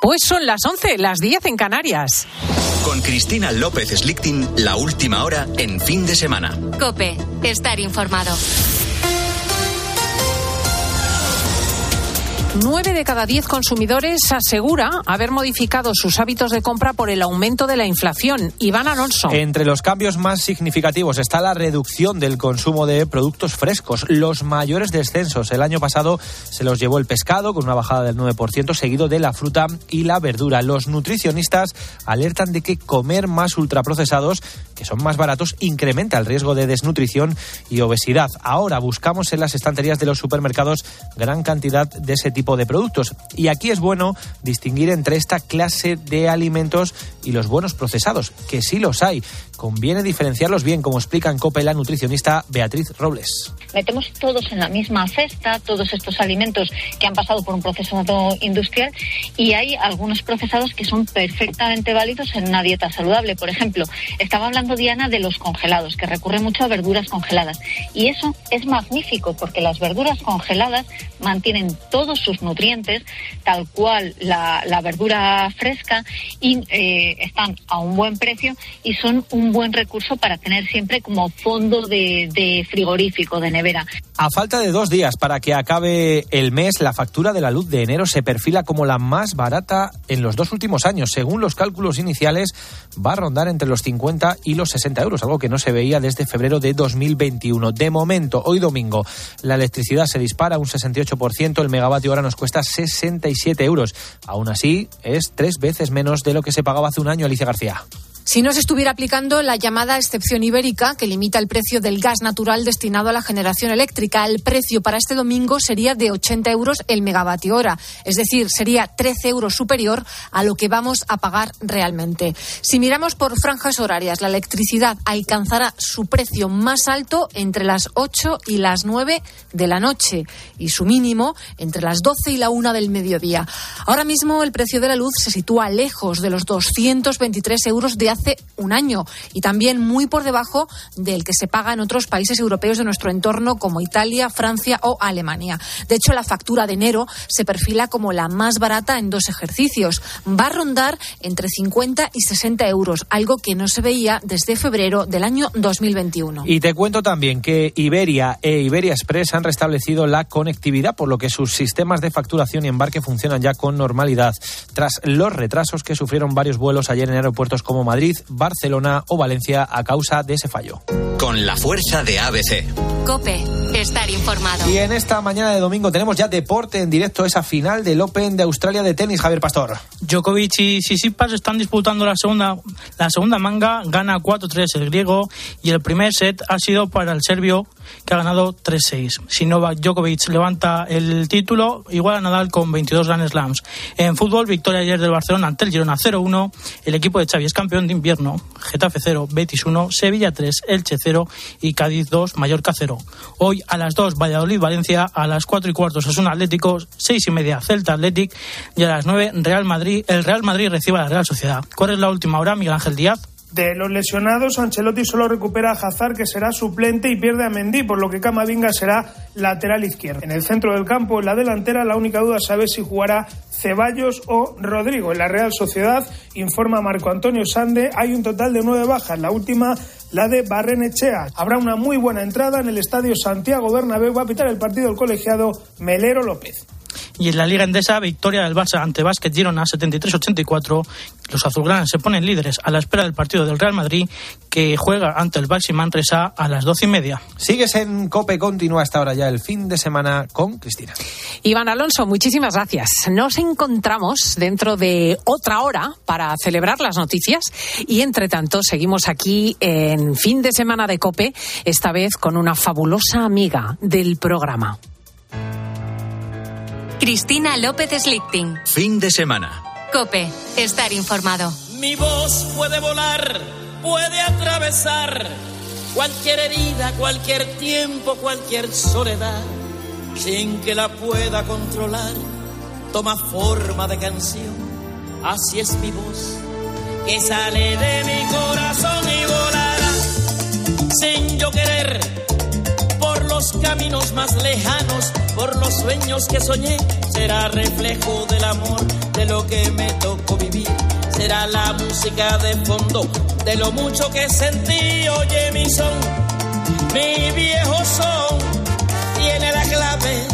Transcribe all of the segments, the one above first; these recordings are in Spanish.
Pues son las 11, las 10 en Canarias. Con Cristina López Slichting, la última hora en fin de semana. Cope, estar informado. Nueve de cada diez consumidores asegura haber modificado sus hábitos de compra por el aumento de la inflación. Iván Alonso. Entre los cambios más significativos está la reducción del consumo de productos frescos. Los mayores descensos el año pasado se los llevó el pescado con una bajada del 9%, seguido de la fruta y la verdura. Los nutricionistas alertan de que comer más ultraprocesados, que son más baratos, incrementa el riesgo de desnutrición y obesidad. Ahora buscamos en las estanterías de los supermercados gran cantidad de ese tipo de productos. Y aquí es bueno distinguir entre esta clase de alimentos y los buenos procesados, que sí los hay. Conviene diferenciarlos bien, como explica en COPE la nutricionista Beatriz Robles. Metemos todos en la misma cesta, todos estos alimentos que han pasado por un procesado industrial y hay algunos procesados que son perfectamente válidos en una dieta saludable. Por ejemplo, estaba hablando Diana de los congelados, que recurre mucho a verduras congeladas. Y eso es magnífico porque las verduras congeladas mantienen todos sus nutrientes, tal cual la, verdura fresca, y eh, están a un buen precio y son un buen recurso para tener siempre como fondo de, de frigorífico, de nevera. A falta de dos días para que acabe el mes, la factura de la luz de enero se perfila como la más barata en los dos últimos años. Según los cálculos iniciales, va a rondar entre los 50 y los 60 euros, algo que no se veía desde febrero de 2021. De momento, hoy domingo, la electricidad se dispara un 68%, el megavatio hora nos cuesta 67 euros. Aún así, es tres veces menos de lo que se pagaba hace un año, Alicia García si no se estuviera aplicando la llamada excepción ibérica, que limita el precio del gas natural destinado a la generación eléctrica. El precio para este domingo sería de 80 euros el megavatio hora, es decir, sería 13 euros superior a lo que vamos a pagar realmente. Si miramos por franjas horarias, la electricidad alcanzará su precio más alto entre las 8 y las 9 de la noche y su mínimo entre las 12 y la 1 del mediodía. Ahora mismo el precio de la luz se sitúa lejos de los 223 euros de hace un año y también muy por debajo del que se paga en otros países europeos de nuestro entorno como Italia, Francia o Alemania. De hecho, la factura de enero se perfila como la más barata en dos ejercicios. Va a rondar entre 50 y 60 euros, algo que no se veía desde febrero del año 2021. Y te cuento también que Iberia e Iberia Express han restablecido la conectividad, por lo que sus sistemas de facturación y embarque funcionan ya con normalidad, tras los retrasos que sufrieron varios vuelos ayer en aeropuertos como Madrid Barcelona o Valencia a causa de ese fallo. Con la fuerza de ABC. Cope, estar informado. Y en esta mañana de domingo tenemos ya deporte en directo, esa final del Open de Australia de tenis, Javier Pastor. Djokovic y Sisipas están disputando la segunda, la segunda manga, gana 4-3 el griego y el primer set ha sido para el serbio que ha ganado 3-6. Si Novak Djokovic levanta el título, igual a Nadal con 22 Grand Slams. En fútbol, victoria ayer del Barcelona ante el Girona 0-1. El equipo de Xavi es campeón de invierno. Getafe 0, Betis 1, Sevilla 3, Elche 0 y Cádiz 2, Mallorca 0. Hoy a las 2, Valladolid-Valencia, a las 4 y cuarto, un Atlético, 6 y media, Celta Athletic y a las 9, Real Madrid. El Real Madrid recibe a la Real Sociedad. ¿Cuál es la última hora, Miguel Ángel Díaz? De los lesionados, Ancelotti solo recupera a Hazard, que será suplente, y pierde a Mendy, por lo que Camavinga será lateral izquierdo. En el centro del campo, en la delantera, la única duda es saber si jugará Ceballos o Rodrigo. En la Real Sociedad, informa Marco Antonio Sande, hay un total de nueve bajas. La última, la de Barrenechea. Habrá una muy buena entrada en el estadio Santiago Bernabéu. Va a pitar el partido el colegiado Melero López. Y en la Liga Endesa, victoria del Barça ante Básquet Girona 73-84. Los azulgranas se ponen líderes a la espera del partido del Real Madrid que juega ante el Baxi Manresa a las doce y media. Sigues en Cope, continúa hasta ahora ya el fin de semana con Cristina. Iván Alonso, muchísimas gracias. Nos encontramos dentro de otra hora para celebrar las noticias y entre tanto seguimos aquí en fin de semana de Cope, esta vez con una fabulosa amiga del programa. Cristina López Slichting. Fin de semana. Cope, estar informado. Mi voz puede volar, puede atravesar cualquier herida, cualquier tiempo, cualquier soledad, sin que la pueda controlar. Toma forma de canción, así es mi voz, que sale de mi corazón y volará, sin yo querer, los caminos más lejanos, por los sueños que soñé, será reflejo del amor, de lo que me tocó vivir. Será la música de fondo, de lo mucho que sentí, oye mi son, mi viejo son, tiene la clave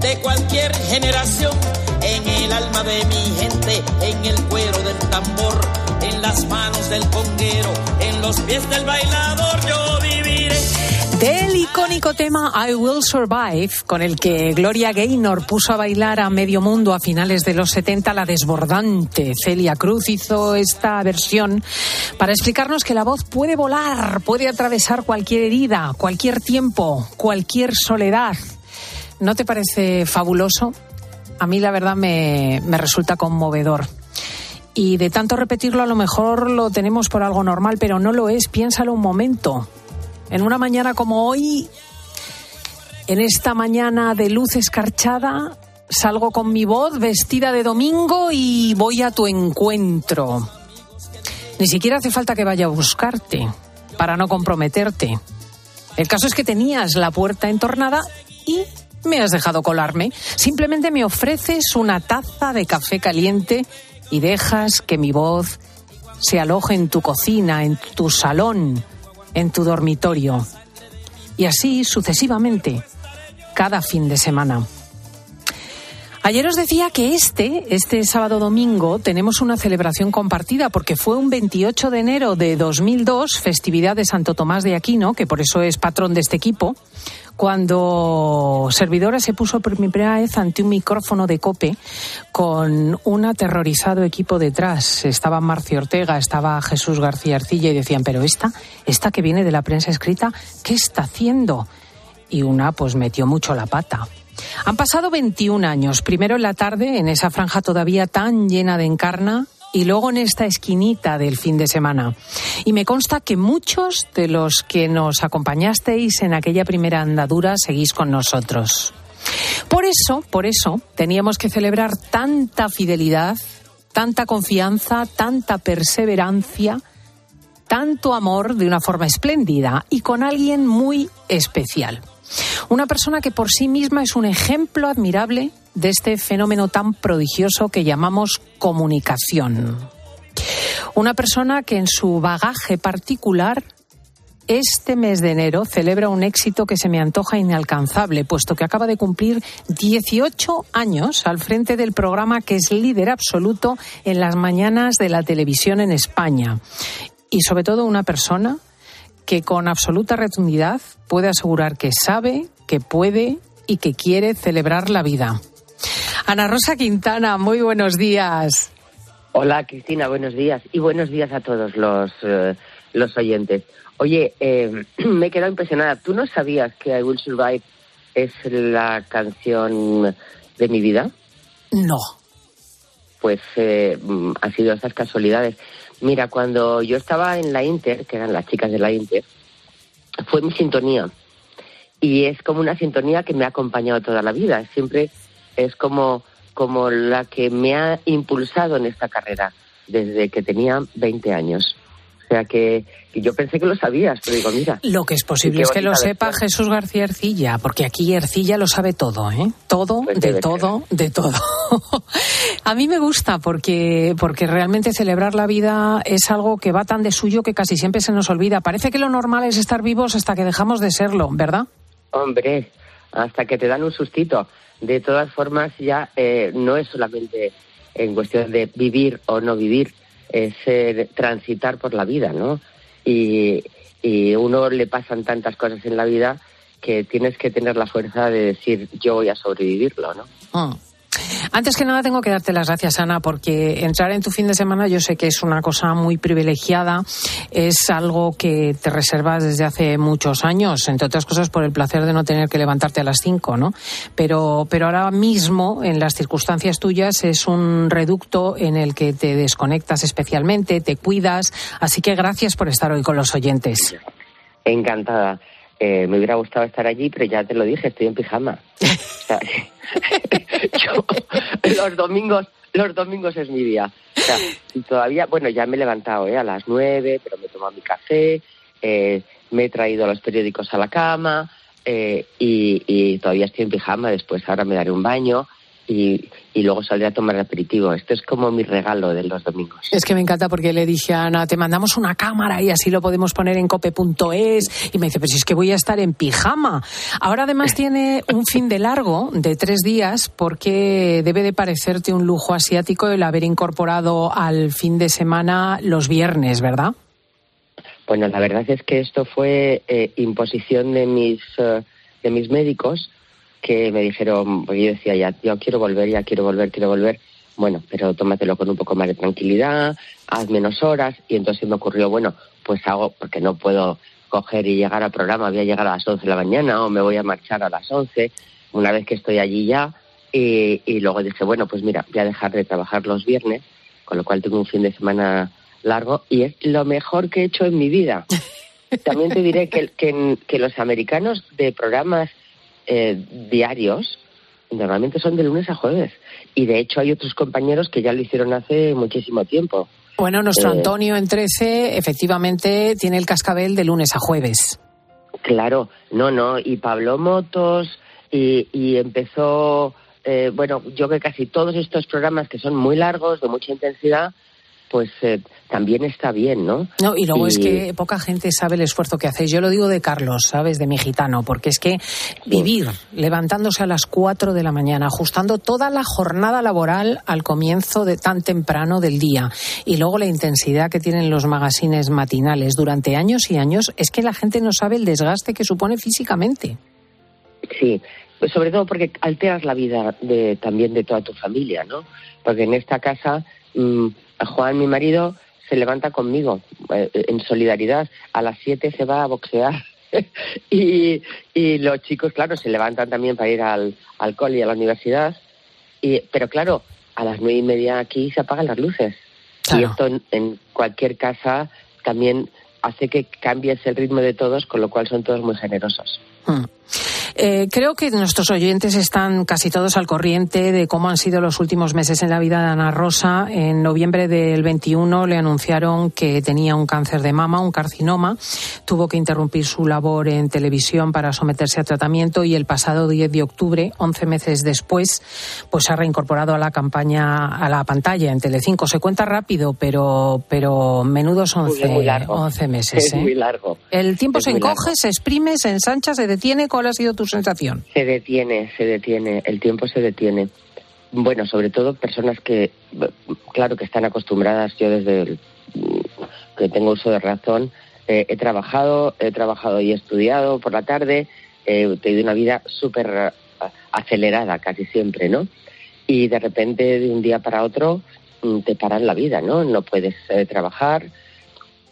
de cualquier generación, en el alma de mi gente, en el cuero del tambor, en las manos del conguero, en los pies del bailador, yo viviré. Del icónico tema I Will Survive, con el que Gloria Gaynor puso a bailar a medio mundo a finales de los 70, la desbordante Celia Cruz hizo esta versión para explicarnos que la voz puede volar, puede atravesar cualquier herida, cualquier tiempo, cualquier soledad. ¿No te parece fabuloso? A mí la verdad me, me resulta conmovedor. Y de tanto repetirlo a lo mejor lo tenemos por algo normal, pero no lo es. Piénsalo un momento. En una mañana como hoy, en esta mañana de luz escarchada, salgo con mi voz vestida de domingo y voy a tu encuentro. Ni siquiera hace falta que vaya a buscarte para no comprometerte. El caso es que tenías la puerta entornada y me has dejado colarme. Simplemente me ofreces una taza de café caliente y dejas que mi voz se aloje en tu cocina, en tu salón, en tu dormitorio. Y así sucesivamente, cada fin de semana. Ayer os decía que este, este sábado domingo, tenemos una celebración compartida porque fue un 28 de enero de 2002, festividad de Santo Tomás de Aquino, que por eso es patrón de este equipo, cuando Servidora se puso por primera vez ante un micrófono de cope con un aterrorizado equipo detrás. Estaba Marcio Ortega, estaba Jesús García Arcilla y decían, pero esta, esta que viene de la prensa escrita, ¿qué está haciendo? Y una pues metió mucho la pata. Han pasado 21 años, primero en la tarde, en esa franja todavía tan llena de encarna, y luego en esta esquinita del fin de semana. Y me consta que muchos de los que nos acompañasteis en aquella primera andadura seguís con nosotros. Por eso, por eso, teníamos que celebrar tanta fidelidad, tanta confianza, tanta perseverancia, tanto amor de una forma espléndida y con alguien muy especial. Una persona que por sí misma es un ejemplo admirable de este fenómeno tan prodigioso que llamamos comunicación. Una persona que en su bagaje particular este mes de enero celebra un éxito que se me antoja inalcanzable, puesto que acaba de cumplir 18 años al frente del programa que es líder absoluto en las mañanas de la televisión en España. Y sobre todo una persona que con absoluta rotundidad puede asegurar que sabe, que puede y que quiere celebrar la vida. Ana Rosa Quintana, muy buenos días. Hola Cristina, buenos días y buenos días a todos los, eh, los oyentes. Oye, eh, me he quedado impresionada. ¿Tú no sabías que I Will Survive es la canción de mi vida? No. Pues eh, han sido esas casualidades. Mira, cuando yo estaba en la Inter, que eran las chicas de la Inter, fue mi sintonía. Y es como una sintonía que me ha acompañado toda la vida. Siempre es como, como la que me ha impulsado en esta carrera desde que tenía 20 años. Sea que, yo pensé que lo sabías, pero digo, mira. Lo que es posible es que lo sepa Jesús García Ercilla, porque aquí Ercilla lo sabe todo, ¿eh? Todo, Pues de todo, de todo. A mí me gusta porque, porque realmente celebrar la vida es algo que va tan de suyo que casi siempre se nos olvida. Parece que lo normal es estar vivos hasta que dejamos de serlo, ¿verdad? Hombre, hasta que te dan un sustito. De todas formas, ya eh, no es solamente en cuestión de vivir o no vivir, es eh, transitar por la vida, ¿no? Y, y uno le pasan tantas cosas en la vida que tienes que tener la fuerza de decir yo voy a sobrevivirlo, ¿no? Mm. Antes que nada tengo que darte las gracias, Ana, porque entrar en tu fin de semana yo sé que es una cosa muy privilegiada, es algo que te reservas desde hace muchos años, entre otras cosas por el placer de no tener que levantarte a las cinco, ¿no? Pero, pero ahora mismo, en las circunstancias tuyas, es un reducto en el que te desconectas especialmente, te cuidas, así que gracias por estar hoy con los oyentes. Encantada. Eh, me hubiera gustado estar allí, pero ya te lo dije, estoy en pijama. O sea, yo, los domingos, los domingos es mi día. O sea, y todavía, bueno, ya me he levantado ¿eh? a las nueve, pero me he tomado mi café, eh, me he traído los periódicos a la cama, eh, y, y todavía estoy en pijama, después ahora me daré un baño y, y luego saldré a tomar el aperitivo. Esto es como mi regalo de los domingos. Es que me encanta porque le dije a Ana, te mandamos una cámara y así lo podemos poner en cope.es. Y me dice, pues es que voy a estar en pijama. Ahora además tiene un fin de largo de tres días porque debe de parecerte un lujo asiático el haber incorporado al fin de semana los viernes, ¿verdad? Bueno, la verdad es que esto fue eh, imposición de mis, eh, de mis médicos que me dijeron, porque yo decía, ya, yo quiero volver, ya quiero volver, quiero volver. Bueno, pero tómatelo con un poco más de tranquilidad, haz menos horas. Y entonces me ocurrió, bueno, pues hago, porque no puedo coger y llegar al programa, voy a llegar a las 11 de la mañana o me voy a marchar a las 11, una vez que estoy allí ya. Y, y luego dije, bueno, pues mira, voy a dejar de trabajar los viernes, con lo cual tengo un fin de semana largo y es lo mejor que he hecho en mi vida. También te diré que, que, que los americanos de programas eh, diarios normalmente son de lunes a jueves. Y de hecho hay otros compañeros que ya lo hicieron hace muchísimo tiempo. Bueno, nuestro Eh, Antonio en 13 efectivamente tiene el cascabel de lunes a jueves. Claro, no, no, y Pablo Motos, y, y empezó, eh, bueno, yo que casi todos estos programas que son muy largos, de mucha intensidad, pues eh, también está bien, ¿no? No, y luego es que poca gente sabe el esfuerzo que hacéis. Yo lo digo de Carlos, ¿sabes? De mi gitano, porque es que vivir levantándose a las 4 de la mañana, ajustando toda la jornada laboral al comienzo de tan temprano del día, y luego la intensidad que tienen los magazines matinales durante años y años, es que la gente no sabe el desgaste que supone físicamente. Sí, pues sobre todo porque alteras la vida de, también de toda tu familia, ¿no? Porque en esta casa, mm, Juan, mi marido, se levanta conmigo eh, en solidaridad. A las 7 se va a boxear. y, y los chicos, claro, se levantan también para ir al, al cole y a la universidad. Y, pero claro, a las nueve y media aquí se apagan las luces. Y esto en, en cualquier casa también hace que cambies el ritmo de todos, con lo cual son todos muy generosos. Mm. Eh, creo que nuestros oyentes están casi todos al corriente de cómo han sido los últimos meses en la vida de Ana Rosa. En noviembre del 21 le anunciaron que tenía un cáncer de mama, un carcinoma. Tuvo que interrumpir su labor en televisión para someterse a tratamiento y el pasado 10 de octubre, 11 meses después, pues se ha reincorporado a la campaña, a la pantalla en Telecinco. Se cuenta rápido, pero, pero menudos 11, muy largo. 11 meses. Es ¿eh? muy largo. El tiempo Es se encoge, largo. se exprime, se ensancha, se detiene. ¿Cuál ha sido tu sensación? Se detiene, se detiene, el tiempo se detiene. Bueno, sobre todo personas que, claro, que están acostumbradas, yo desde el- que tengo uso de razón, eh, he trabajado, he trabajado y he estudiado por la tarde, eh, he tenido una vida súper eh, acelerada casi siempre, ¿no? Y de repente, de un día para otro, mm, te paran la vida, ¿no? No puedes eh, trabajar,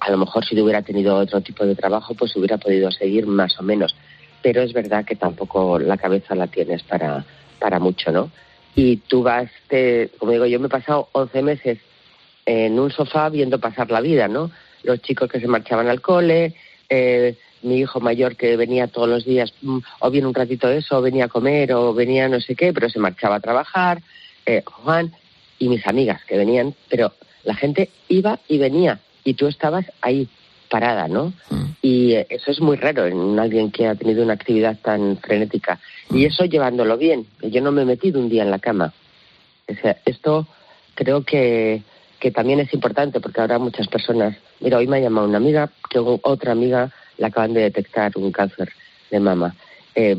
a lo mejor si hubiera tenido otro tipo de trabajo, pues hubiera podido seguir más o menos. Pero es verdad que tampoco la cabeza la tienes para, para mucho, ¿no? Y tú vas, te- como digo, yo me he pasado 11 meses en un sofá viendo pasar la vida, ¿no? Los chicos que se marchaban al cole, eh, mi hijo mayor que venía todos los días, mm, o bien un ratito eso, o venía a comer, o venía no sé qué, pero se marchaba a trabajar, eh, Juan y mis amigas que venían, pero la gente iba y venía y tú estabas ahí parada, ¿no? Y eh, eso es muy raro en alguien que ha tenido una actividad tan frenética. Y eso llevándolo bien, que yo no me he metido un día en la cama. O sea, esto creo que, que también es importante porque ahora muchas personas, mira, hoy me ha llamado una amiga, que otra amiga le acaban de detectar un cáncer de mama. Eh,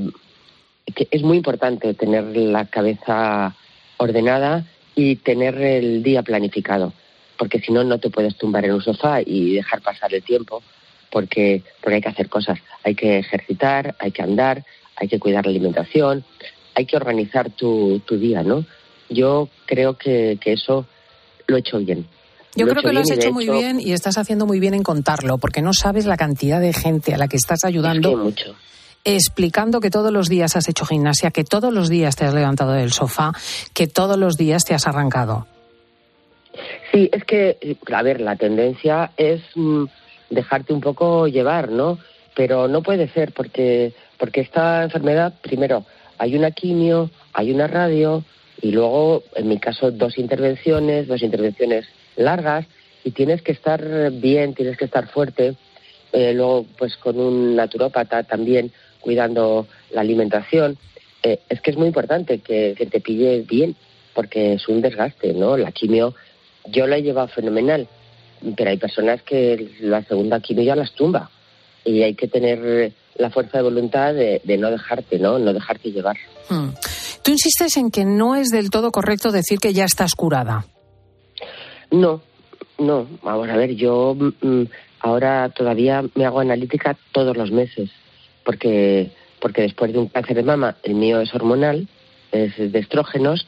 que es muy importante tener la cabeza ordenada y tener el día planificado, porque si no, no te puedes tumbar en un sofá y dejar pasar el tiempo, porque, porque hay que hacer cosas. Hay que ejercitar, hay que andar, hay que cuidar la alimentación, hay que organizar tu, tu día, ¿no? Yo creo que, que eso lo he hecho bien. Yo Lo creo que lo has hecho muy bien y estás haciendo muy bien en contarlo, porque no sabes la cantidad de gente a la que estás ayudando. Es que mucho. Explicando que todos los días has hecho gimnasia, que todos los días te has levantado del sofá, que todos los días te has arrancado. Sí, es que, a ver, la tendencia es mm, dejarte un poco llevar, ¿no? Pero no puede ser porque, porque esta enfermedad, primero, hay una quimio, hay una radio y luego, en mi caso, dos intervenciones, dos intervenciones largas y tienes que estar bien, tienes que estar fuerte. Eh, luego, pues con un naturópata también, cuidando la alimentación. Eh, es que es muy importante que, que te pille bien, porque es un desgaste, ¿no? La quimio, yo la he llevado fenomenal, pero hay personas que la segunda quimio ya las tumba y hay que tener la fuerza de voluntad de, de no dejarte, ¿no? No dejarte llevar. Hmm. Tú insistes en que no es del todo correcto decir que ya estás curada. No, no. Vamos a ver, yo mm, ahora todavía me hago analítica todos los meses, porque, porque después de un cáncer de mama, el mío es hormonal, es de estrógenos,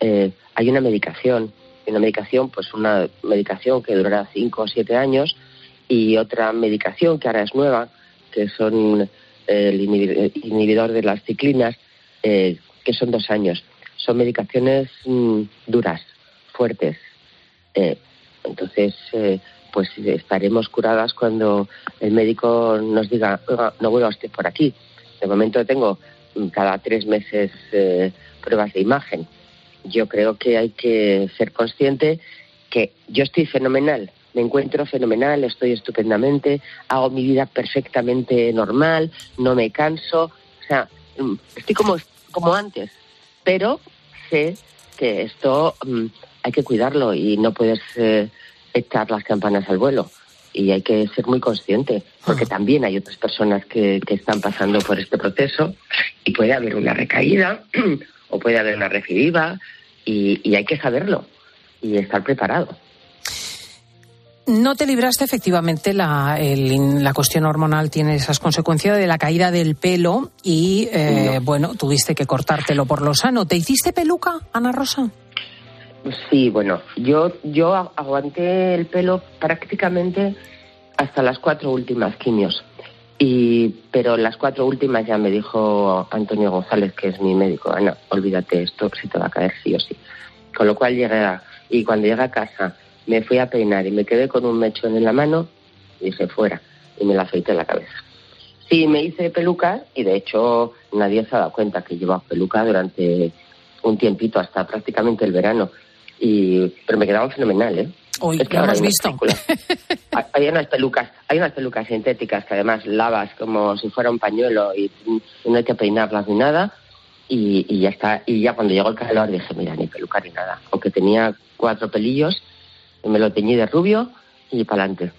eh, hay una medicación. Una medicación, pues una medicación que durará cinco o siete años y otra medicación que ahora es nueva, que son el inhibidor de las ciclinas, eh, que son dos años. Son medicaciones mm, duras, fuertes. Eh, entonces, eh, pues estaremos curadas cuando el médico nos diga, no vuelva usted por aquí. De momento tengo mm, cada tres meses eh, pruebas de imagen. Yo creo que hay que ser consciente que yo estoy fenomenal, me encuentro fenomenal, estoy estupendamente, hago mi vida perfectamente normal, no me canso, o sea, mm, estoy como, como antes, pero sé que esto mm, hay que cuidarlo y no puedes eh, echar las campanas al vuelo. Y hay que ser muy consciente, porque también hay otras personas que, que están pasando por este proceso y puede haber una recaída o puede haber una recidiva y, y hay que saberlo y estar preparado. No te libraste, efectivamente, la, el, la cuestión hormonal tiene esas consecuencias de la caída del pelo y, eh, bueno, tuviste que cortártelo por lo sano. ¿Te hiciste peluca, Ana Rosa? Sí, bueno, yo, yo aguanté el pelo prácticamente hasta las cuatro últimas quimios. Y, pero las cuatro últimas ya me dijo Antonio González, que es mi médico, Ana, olvídate esto, si te va a caer sí o sí. Con lo cual llegué a, y cuando llegué a casa me fui a peinar y me quedé con un mechón en la mano y dije fuera y me la afeité la cabeza. Sí, me hice peluca y de hecho nadie se ha dado cuenta que llevaba peluca durante un tiempito, hasta prácticamente el verano. Y, pero me quedaban fenomenal, ¿eh? Hoy es que hemos visto. hay unas pelucas, hay unas pelucas sintéticas que además lavas como si fuera un pañuelo y no hay que peinarlas ni nada. Y, y ya está. Y ya cuando llegó el calor dije, mira, ni peluca ni nada. Aunque tenía cuatro pelillos, me lo teñí de rubio y para adelante.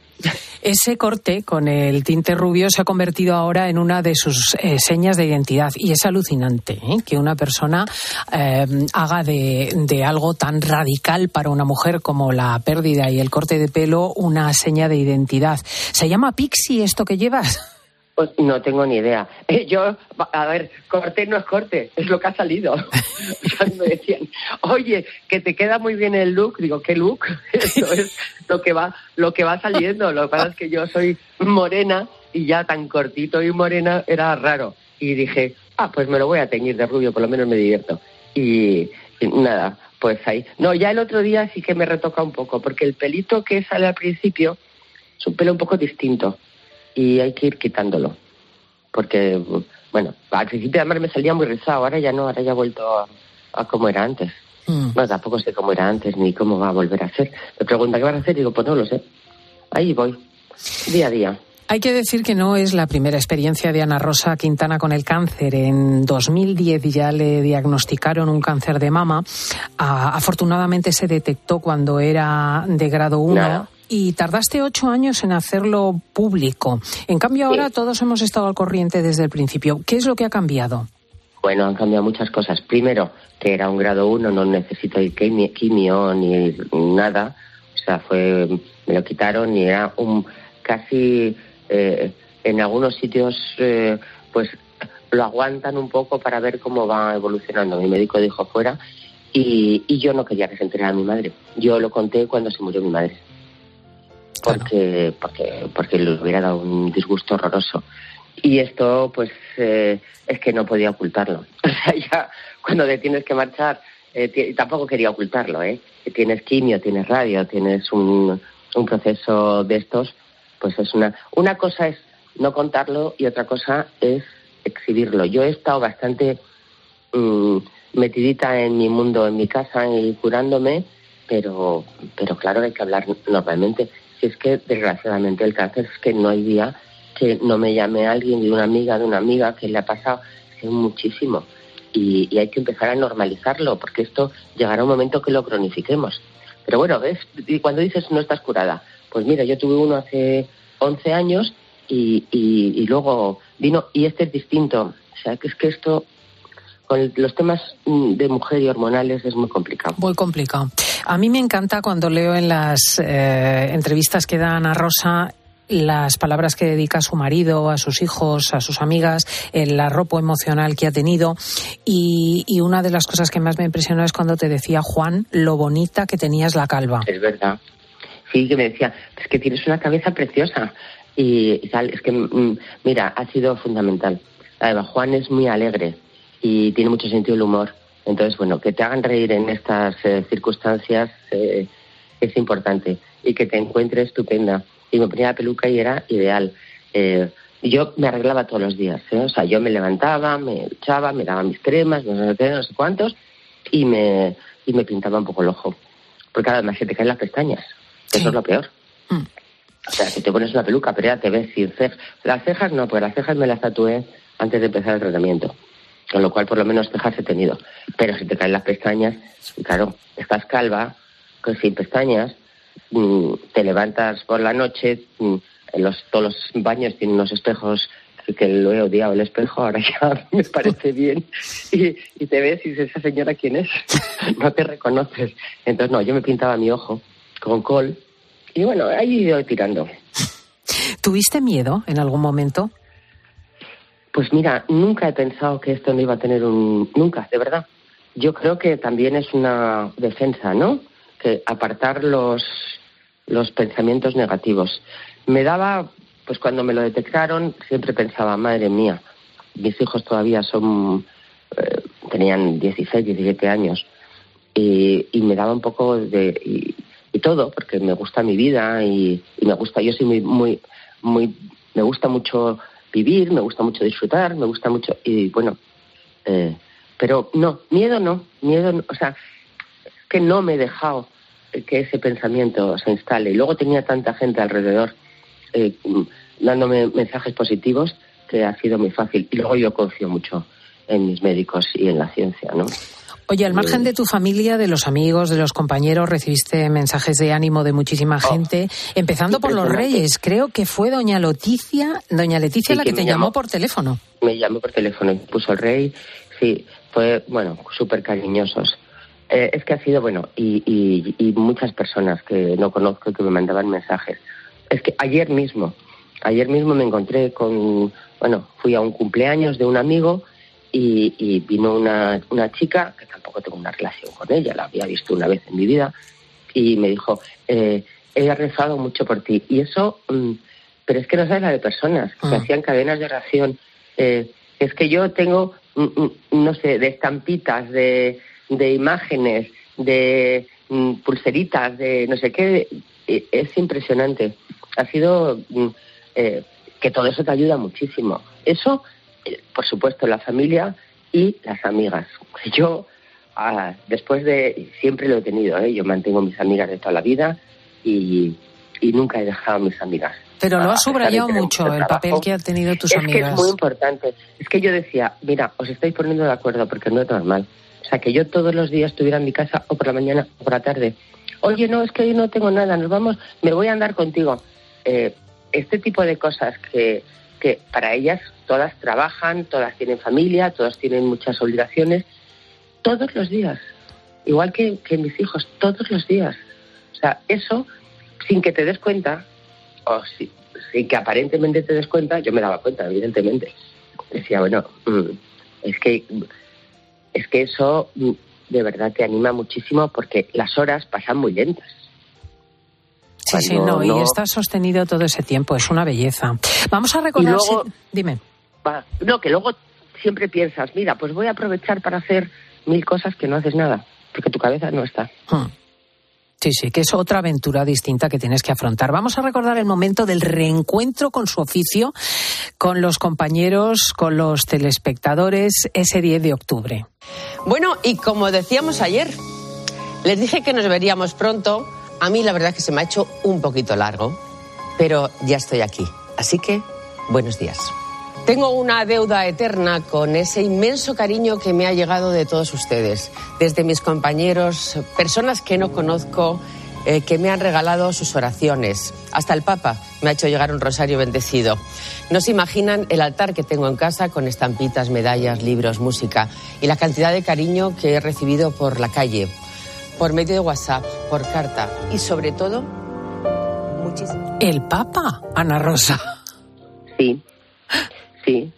Ese corte con el tinte rubio se ha convertido ahora en una de sus eh, señas de identidad y es alucinante ¿eh? que una persona eh, haga de, de, algo tan radical para una mujer como la pérdida y el corte de pelo una seña de identidad. ¿Se llama pixie esto que llevas? Pues no tengo ni idea. Yo, a ver, corte no es corte, es lo que ha salido. me decían, oye, que te queda muy bien el look. Digo, ¿qué look? Eso es lo que va, lo que va saliendo. Lo que pasa es que yo soy morena y ya tan cortito y morena era raro. Y dije, ah, pues me lo voy a teñir de rubio, por lo menos me divierto. Y, y nada, pues ahí. No, ya el otro día sí que me retoca un poco, porque el pelito que sale al principio es un pelo un poco distinto y hay que ir quitándolo. Porque, bueno, al principio además me salía muy rizado, ahora ya no, ahora ya ha vuelto a, como era antes. Mm. Bueno, tampoco sé cómo era antes ni cómo va a volver a ser. Me pregunta qué vas a hacer y digo, pues no lo sé. Ahí voy, día a día. Hay que decir que no es la primera experiencia de Ana Rosa Quintana con el cáncer. En 2010 ya le diagnosticaron un cáncer de mama. Ah, afortunadamente se detectó cuando era de grado 1 y tardaste ocho años en hacerlo público. En cambio, ahora todos hemos estado al corriente desde el principio. ¿Qué es lo que ha cambiado? Bueno, han cambiado muchas cosas. Primero, que era un grado uno, no necesito ir quimio ni nada. O sea, fue, me lo quitaron y era un casi eh, en algunos sitios, eh, pues lo aguantan un poco para ver cómo va evolucionando. Mi médico dijo fuera y, y yo no quería que se enterara a mi madre. Yo lo conté cuando se murió mi madre porque, porque, porque le hubiera dado un disgusto horroroso. Y esto, pues, eh, es que no podía ocultarlo. O sea, ya cuando te tienes que marchar, eh, tampoco quería ocultarlo, ¿eh? Tienes quimio, tienes radio, tienes un, un proceso de estos, pues es una... Una cosa es no contarlo y otra cosa es exhibirlo. Yo he estado bastante mm, metidita en mi mundo, en mi casa y curándome, pero, pero claro, hay que hablar normalmente es que desgraciadamente el cáncer es que no hay día que no me llame alguien de una amiga, de una amiga que le ha pasado, muchísimo. Y, hay que empezar a normalizarlo, porque esto llegará un momento que lo cronifiquemos. Pero bueno, ¿ves? Y cuando dices no estás curada, pues mira, yo tuve uno hace 11 años y, y luego vino, y este es distinto. O sea, que es que esto con los temas mm, de mujer y hormonales es muy complicado. Muy complicado. A mí me encanta cuando leo en las eh, entrevistas que da Ana Rosa las palabras que dedica a su marido, a sus hijos, a sus amigas, el arropo emocional que ha tenido. Y, y, una de las cosas que más me impresionó es cuando te decía, Juan, lo bonita que tenías la calva. Es verdad. Sí, que me decía, es que tienes una cabeza preciosa. Y, y tal, es que, mm, mira, ha sido fundamental. Además, Juan es muy alegre y tiene mucho sentido del humor. Entonces, bueno, que te hagan reír en estas eh, circunstancias eh, es importante y que te encuentre estupenda. Y me ponía la peluca y era ideal. Eh, yo me arreglaba todos los días, ¿eh? o sea, yo me levantaba, me echaba, me daba mis cremas, no sé qué, no sé cuántos, y me, y me pintaba un poco el ojo. Porque además se te caen las pestañas, sí. eso es lo peor. Mm. O sea, si te pones una peluca, pero ya te ves sin cejas. Las cejas no, pues las cejas me las tatué antes de empezar el tratamiento con lo cual por lo menos cejas he tenido. Pero si te caen las pestañas, claro, estás calva, con sin pestañas, mmm, te levantas por la noche, mmm, en los, todos los baños tienen unos espejos que lo he odiado el espejo, ahora ya me parece bien, y, y te ves y dices, ¿esa señora quién es? no te reconoces. Entonces, no, yo me pintaba mi ojo con col, y bueno, ahí he ido tirando. ¿Tuviste miedo en algún momento? Pues mira, nunca he pensado que esto no iba a tener un... Nunca, de verdad. Yo creo que también es una defensa, ¿no? Que apartar los, los pensamientos negativos. Me daba, pues cuando me lo detectaron, siempre pensaba, madre mía, mis hijos todavía son... Eh, tenían 16, 17 años. Y, y, me daba un poco de... Y, y todo, porque me gusta mi vida y, y, me gusta, yo soy muy, muy, muy, me gusta mucho vivir, me gusta mucho disfrutar, me gusta mucho y bueno, eh, pero no, miedo no, miedo, o sea, que no me he dejado que ese pensamiento se instale. Y luego tenía tanta gente alrededor eh, dándome mensajes positivos que ha sido muy fácil. Y luego yo confío mucho en mis médicos y en la ciencia, ¿no? Oye, al margen de tu familia, de los amigos, de los compañeros, recibiste mensajes de ánimo de muchísima gente, oh, empezando por los Reyes. Creo que fue doña Leticia, doña Leticia sí, la que, que te llamó, llamó por teléfono. Me llamó por teléfono, puso el rey, sí, fue, bueno, súper cariñosos. Eh, es que ha sido, bueno, y, y, y muchas personas que no conozco que me mandaban mensajes. Es que ayer mismo, ayer mismo me encontré con, bueno, fui a un cumpleaños de un amigo y, y, vino una, una chica, que tampoco tengo una relación con ella, la había visto una vez en mi vida, y me dijo, eh, he rezado mucho por ti. Y eso, mm, pero es que no sabes la de personas que mm. hacían cadenas de oración. Eh, es que yo tengo, mm, no sé, de estampitas, de, de imágenes, de pulseritas, de no sé qué, es impresionante. Ha sido eh, que todo eso te ayuda muchísimo. Eso por supuesto, la familia y las amigas. Yo, ah, después de, siempre lo he tenido, ¿eh? yo mantengo mis amigas de toda la vida y, y nunca he dejado a mis amigas. Pero lo has subrayado mucho, el papel que han tenido tus es amigas. Es que es muy importante. Es que yo decía, mira, os estáis poniendo de acuerdo porque no es normal. O sea, que yo todos los días estuviera en mi casa o por la mañana o por la tarde. Oye, no, es que hoy no tengo nada, nos vamos, me voy a andar contigo. Eh, este tipo de cosas que, que para ellas todas trabajan, todas tienen familia, todas tienen muchas obligaciones, todos los días, igual que, que mis hijos, todos los días. O sea, eso, sin que te des cuenta, o si, sin que aparentemente te des cuenta, yo me daba cuenta, evidentemente. Decía, bueno, mm, es que, es que eso mm, de verdad te anima muchísimo porque las horas pasan muy lentas. Sí, sí, no, no, y está sostenido todo ese tiempo, es una belleza. Vamos a recordar. Luego, si... Dime. Va, no, que luego siempre piensas, mira, pues voy a aprovechar para hacer mil cosas que no haces nada, porque tu cabeza no está. Hmm. Sí, sí, que es otra aventura distinta que tienes que afrontar. Vamos a recordar el momento del reencuentro con su oficio, con los compañeros, con los telespectadores, ese 10 de octubre. Bueno, y como decíamos ayer, les dije que nos veríamos pronto a mí la verdad es que se me ha hecho un poquito largo, pero ya estoy aquí. Así que buenos días. Tengo una deuda eterna con ese inmenso cariño que me ha llegado de todos ustedes, desde mis compañeros, personas que no conozco, eh, que me han regalado sus oraciones. Hasta el Papa me ha hecho llegar un rosario bendecido. No se imaginan el altar que tengo en casa con estampitas, medallas, libros, música y la cantidad de cariño que he recibido por la calle, por medio de WhatsApp, por carta y sobre todo muchísimo. El Papa, Ana Rosa. Sí, sí.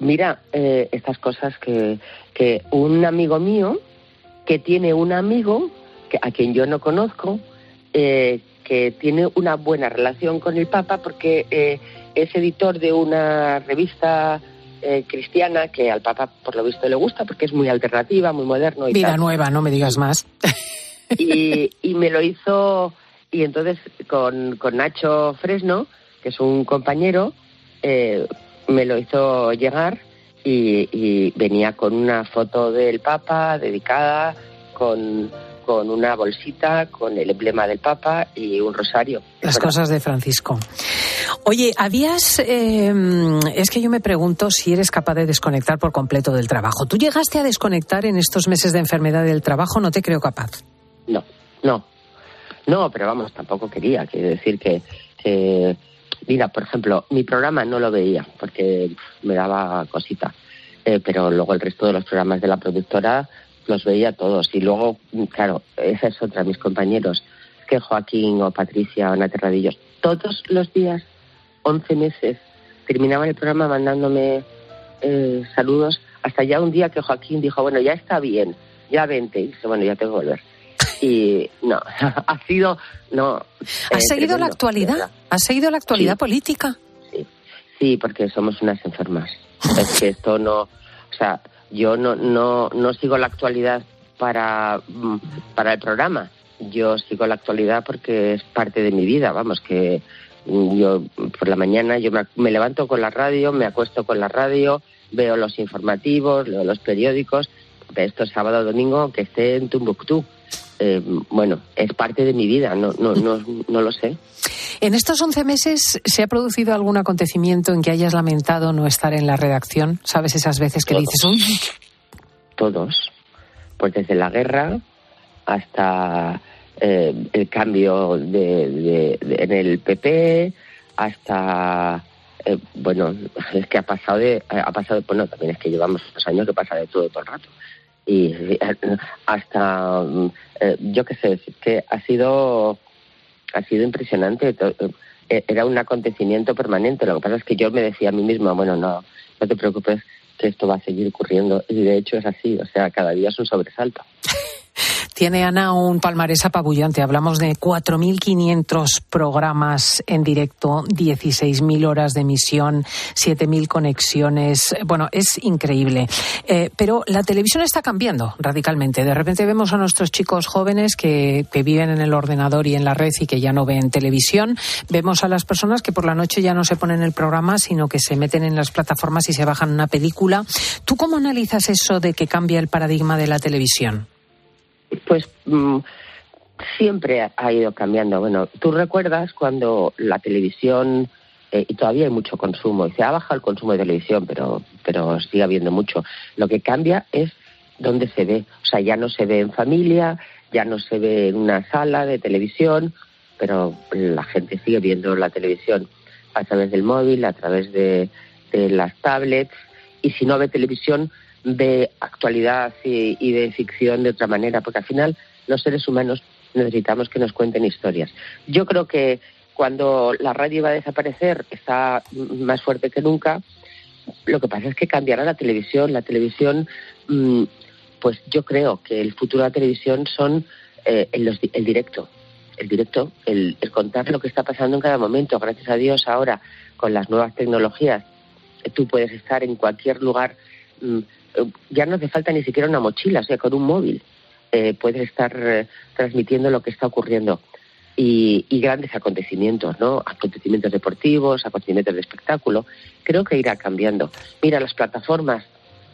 Mira, eh, estas cosas que, que un amigo mío que tiene un amigo que, a quien yo no conozco, eh, que tiene una buena relación con el Papa porque eh, es editor de una revista eh, cristiana que al Papa por lo visto le gusta porque es muy alternativa, muy moderno. Y Vida tal. nueva, no me digas más. y, y me lo hizo, y entonces con, con Nacho Fresno, que es un compañero, eh, me lo hizo llegar y, y venía con una foto del Papa dedicada, con, con una bolsita, con el emblema del Papa y un rosario. Las cosas de Francisco. Oye, habías. eh, es que yo me pregunto si eres capaz de desconectar por completo del trabajo. ¿Tú llegaste a desconectar en estos meses de enfermedad del trabajo? No te creo capaz. No, no. No, pero vamos, tampoco quería. Quiero decir que, que, mira, por ejemplo, mi programa no lo veía porque me daba cosita. Eh, pero luego el resto de los programas de la productora los veía todos. Y luego, claro, esa es otra, mis compañeros, que Joaquín o Patricia o Ana Terradillos, todos los días, 11 meses, terminaban el programa mandándome eh, saludos, hasta ya un día que Joaquín dijo, bueno, ya está bien, ya vente. Y dice, bueno, ya tengo que volver. Y no, ha sido, no. ¿Has eh, seguido la tremendo, actualidad? ¿Has seguido la actualidad política? Sí, porque somos unas enfermas. Es que esto no, o sea, yo no no no sigo la actualidad para mm, para el programa. Yo sigo la actualidad porque es parte de mi vida, vamos, que mm, yo por la mañana yo me, levanto con la radio, me acuesto con la radio, veo los informativos, leo los periódicos, esto es sábado domingo que esté en Tumbuctú. Eh, bueno, es parte de mi vida, no no no no lo sé. ¿En estos 11 meses se ha producido algún acontecimiento en que hayas lamentado no estar en la redacción? ¿Sabes esas veces que dices, uy, todos, pues desde la guerra hasta eh, el cambio de, de- de- en el PP, hasta eh, bueno, es que ha pasado de, ha pasado, bueno, también es que llevamos dos años que pasa de todo todo el rato y eh, hasta mm, eh, yo qué sé, que ha sido ha sido impresionante. eh, Era un acontecimiento permanente. Lo que pasa es que yo me decía a mí misma, bueno, no, no te preocupes, que esto va a seguir ocurriendo. Y de hecho es así. O sea, cada día es un sobresalto. Tiene Ana un palmarés apabullante. Hablamos de 4.500 programas en directo, 16.000 horas de emisión, 7.000 conexiones. Bueno, es increíble. Eh, pero la televisión está cambiando radicalmente. De repente vemos a nuestros chicos jóvenes que, que viven en el ordenador y en la red y que ya no ven televisión. Vemos a las personas que por la noche ya no se ponen el programa, sino que se meten en las plataformas y se bajan una película. ¿Tú cómo analizas eso de que cambia el paradigma de la televisión? Pues mm, siempre ha- ido cambiando. Bueno, tú recuerdas cuando la televisión, eh, y todavía hay mucho consumo, y se ha bajado el consumo de televisión, pero, pero sigue habiendo mucho. Lo que cambia es dónde se ve. O sea, ya no se ve en familia, ya no se ve en una sala de televisión, pero la gente sigue viendo la televisión a través del móvil, a través de, de las tablets, y si no ve televisión, ve actualidad y, y de ficción de otra manera, porque al final los seres humanos necesitamos que nos cuenten historias. Yo creo que cuando la radio iba a desaparecer está mm, más fuerte que nunca. Lo que pasa es que cambiará la televisión. La televisión, mm, pues yo creo que el futuro de la televisión son eh, el, los directo. El directo, el, el contar lo que está pasando en cada momento. Gracias a Dios ahora, con las nuevas tecnologías, tú puedes estar en cualquier lugar. Ya no hace falta ni siquiera una mochila, o sea, con un móvil eh, puedes estar eh, transmitiendo lo que está ocurriendo. Y, y grandes acontecimientos, ¿no? Acontecimientos deportivos, acontecimientos de espectáculo. Creo que irá cambiando. Mira, las plataformas,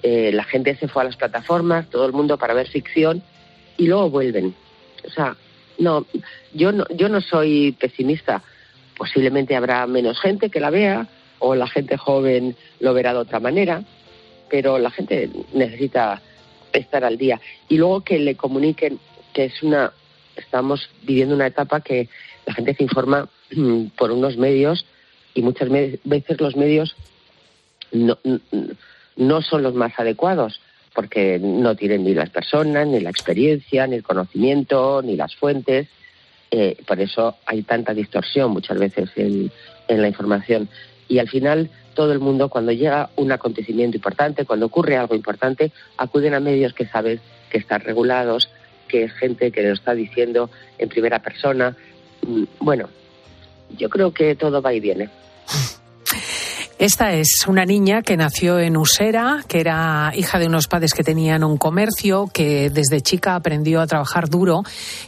eh, la gente se fue a las plataformas, todo el mundo para ver ficción, y luego vuelven. O sea, no, yo no, yo no soy pesimista. Posiblemente habrá menos gente que la vea, o la gente joven lo verá de otra manera, pero la gente necesita estar al día. Y luego que le comuniquen que es una, estamos viviendo una etapa que la gente se informa mm, por unos medios y muchas veces los medios no, no son los más adecuados porque no tienen ni las personas, ni la experiencia, ni el conocimiento, ni las fuentes. Eh, por eso hay tanta distorsión muchas veces en la información. Y al final todo el mundo, cuando llega un acontecimiento importante, cuando ocurre algo importante, acuden a medios que saben que están regulados, que es gente que lo está diciendo en primera persona. Mm, bueno, yo creo que todo va y viene. Esta es una niña que nació en Usera, que era hija de unos padres que tenían un comercio, que desde chica aprendió a trabajar duro,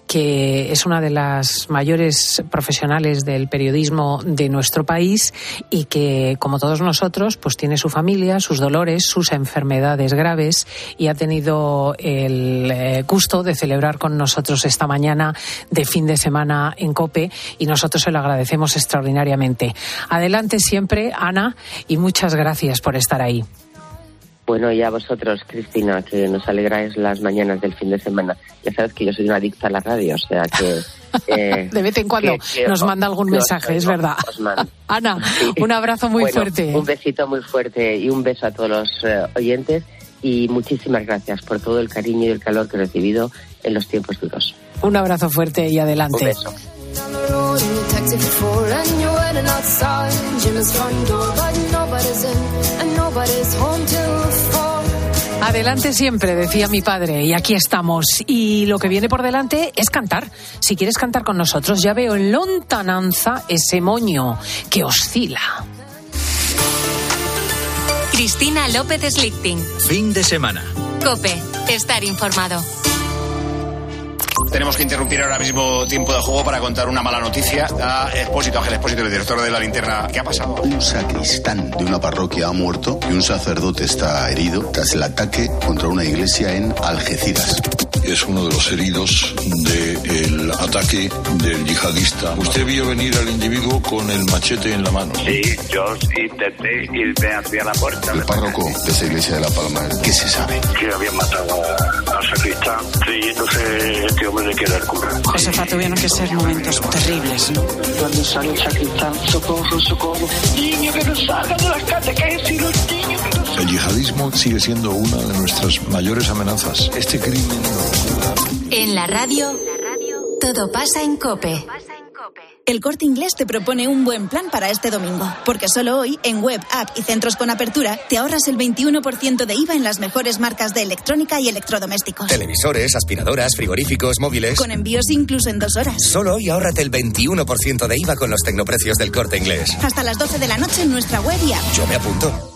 que es una de las mayores profesionales del periodismo de nuestro país y que, como todos nosotros, pues tiene su familia, sus dolores, sus enfermedades graves y ha tenido el eh, gusto de celebrar con nosotros esta mañana de fin de semana en COPE y nosotros se lo agradecemos extraordinariamente. Adelante siempre, Ana y muchas gracias por estar ahí. Bueno, y a vosotros, Cristina, que nos alegráis las mañanas del fin de semana. Ya sabes que yo soy una adicta a la radio, o sea que... Eh, de vez en cuando nos manda algún mensaje, es verdad. Ana, un abrazo muy fuerte. Un besito muy fuerte y un beso a todos los eh, oyentes y muchísimas gracias por todo el cariño y el calor que he recibido en los tiempos duros. Un abrazo fuerte y adelante. Un beso. Adelante siempre, decía mi padre, y aquí estamos. Y lo que viene por delante es cantar. Si quieres cantar con nosotros, ya veo en lontananza ese moño que oscila. Cristina López Slichting. Fin de semana. Cope, estar informado. Tenemos que interrumpir ahora mismo tiempo de juego para contar una mala noticia a Expósito, Ángel Expósito, el director de la linterna. ¿Qué ha pasado? Un sacristán de una parroquia ha muerto y un sacerdote está herido tras el ataque contra una iglesia en Algeciras. Es uno de los heridos del ataque del yihadista. Usted vio venir al individuo con el machete en la mano. Sí, yo intenté irme hacia la puerta. El párroco de esa iglesia de La Palma, ¿qué se sabe? Que habían matado al sacristán. Sí, no hombre le queda el cura. Josefa, tuvieron que ser momentos terribles, ¿no? Cuando sale el sacristán, socorro, socorro. Niño que no salga de las catequesis, los niños que no El yihadismo sigue siendo una de nuestras mayores amenazas. Este crimen... En la radio, todo pasa en Cope. El Corte Inglés te propone un buen plan para este domingo, porque solo hoy, en web, app y centros con apertura, te ahorras el 21% de IVA en las mejores marcas de electrónica y electrodomésticos. Televisores, aspiradoras, frigoríficos, móviles. Con envíos incluso en dos horas. Solo hoy ahórrate el 21% de IVA con los tecnoprecios del Corte Inglés. Hasta las 12 de la noche en nuestra web y app. Yo me apunto.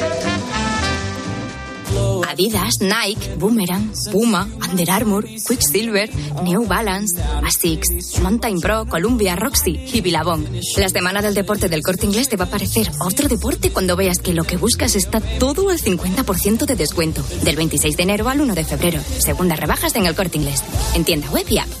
Adidas, Nike, Boomerang, Puma, Under Armour, Quicksilver, New Balance, Asics, Mountain Pro, Columbia, Roxy y Billabong. La semana del deporte del corte inglés te va a parecer otro deporte cuando veas que lo que buscas está todo al 50% de descuento. Del 26 de enero al 1 de febrero. Segundas rebajas en el corte inglés. En tienda web y app.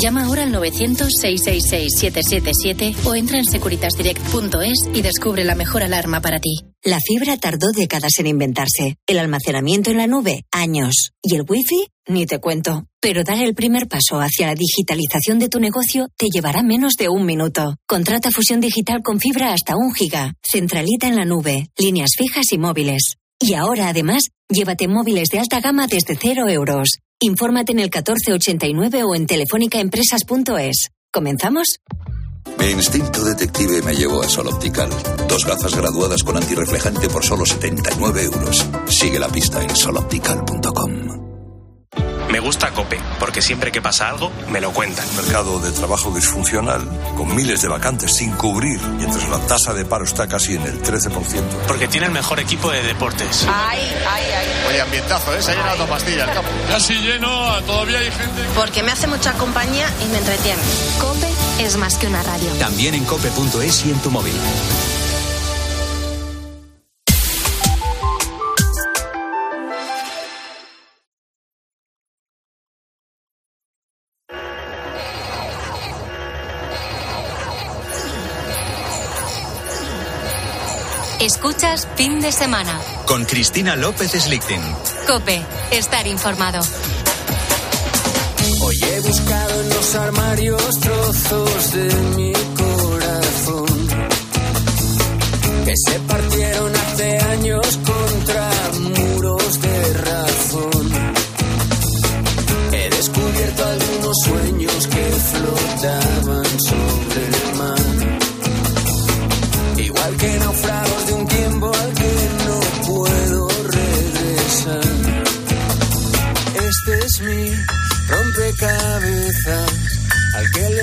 Llama ahora al 900-666-777 o entra en securitasdirect.es y descubre la mejor alarma para ti. La fibra tardó décadas en inventarse, el almacenamiento en la nube años y el wifi ni te cuento. Pero dar el primer paso hacia la digitalización de tu negocio te llevará menos de un minuto. Contrata fusión digital con fibra hasta un giga, centralita en la nube, líneas fijas y móviles. Y ahora además, llévate móviles de alta gama desde cero euros. Infórmate en el 1489 o en telefónicaempresas.es. ¿Comenzamos? Mi instinto detective me llevó a Sol Optical. Dos gafas graduadas con antirreflejante por solo 79 euros. Sigue la pista en soloptical.com. Me gusta Cope, porque siempre que pasa algo, me lo cuentan. Mercado de trabajo disfuncional, con miles de vacantes sin cubrir, mientras la tasa de paro está casi en el 13%. Porque tiene el mejor equipo de deportes. Ay, ay, ay. Oye, ambientazo, ¿eh? Se ha llenado pastilla el campo. Casi lleno, todavía hay gente. Porque me hace mucha compañía y me entretiene. Cope es más que una radio. También en cope.es y en tu móvil. Escuchas fin de semana. Con Cristina López Slichting. Cope, estar informado. Hoy he buscado en los armarios trozos de mi corazón que se partieron hace años contra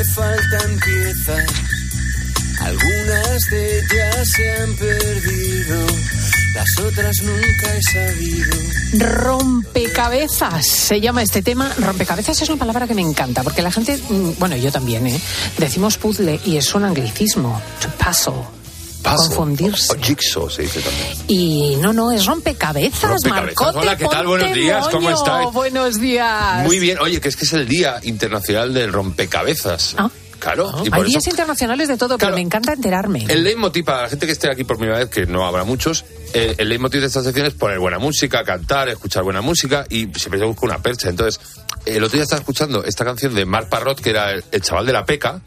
faltan piezas. Algunas de ellas se han perdido, las otras nunca he sabido. Rompecabezas se llama este tema. Rompecabezas es una palabra que me encanta porque la gente, mm, bueno, yo también, ¿eh? decimos puzzle y es un anglicismo, to puzzle. Confundirse. O jigsaw se dice también. Y no, no, es rompecabezas, Rompecabezas. Marcote, Hola, ¿qué tal? Buenos días, ¿cómo estáis? Buenos días. Muy bien. Oye, que es que es el Día Internacional del Rompecabezas. Ah. Claro. y Hay eso días internacionales de todo, pero me encanta enterarme. el leitmotiv para la gente que esté aquí por primera vez, que no habrá muchos, eh, el leitmotiv de esta sección es poner buena música, cantar, escuchar buena música y siempre se busca una percha. Entonces, el otro día estaba escuchando esta canción de Marc Parrot, que era el, el chaval de la peca.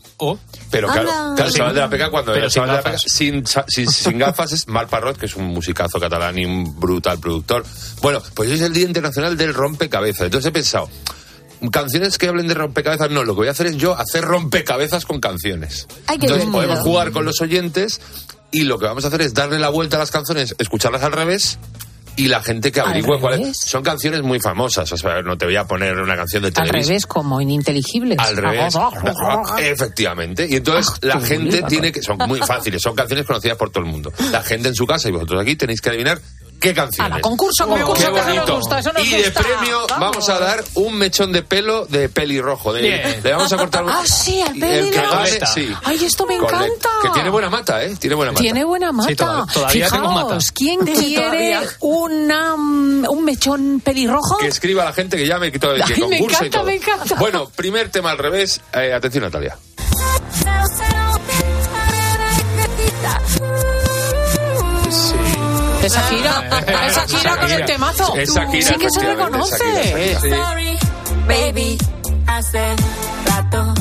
Pero claro, el chaval de la peca cuando Pero era el sin chaval de la peca, gafas. sin, sin, sin gafas es Marc Parrot, que es un musicazo catalán y un brutal productor. Bueno, pues hoy es el Día Internacional del Rompecabezas. Entonces he pensado, canciones que hablen de rompecabezas, no, lo que voy a hacer es yo hacer rompecabezas con canciones. Ay, Entonces podemos jugar con los oyentes y lo que vamos a hacer es darle la vuelta a las canciones, escucharlas al revés y la gente que ¿Al averigüe cuáles son canciones muy famosas. O sea, no te voy a poner una canción de Al televisión. revés, como ininteligibles. Al revés. Efectivamente. Y entonces Ah, la gente tiene que. Son muy fáciles, son canciones conocidas por todo el mundo. La gente en su casa y vosotros aquí tenéis que adivinar qué canciones. Ala, concurso, concurso, Qué que eso nos bonito. gusta, eso nos y de gusta. premio vamos. Vamos. a dar un mechón de pelo de pelirrojo. De, Bien. Le vamos a cortar un. Ah, sí, al el que gane, sí. Ay, esto me Correcto. encanta. Que tiene buena mata, ¿eh? Tiene buena mata. Tiene buena mata. Sí, toda- todavía Fijaos, tengo mata. ¿quién quiere Todavía. una, mm, un mechón pelirrojo? Que escriba la gente que llame que todo el Ay, que me concursa y encanta, todo. me encanta. Bueno, primer tema al revés. Eh, atención, Natalia. Es Shakira, es Shakira con el temazo. Es Shakira, sí que se reconoce. Baby, hace rato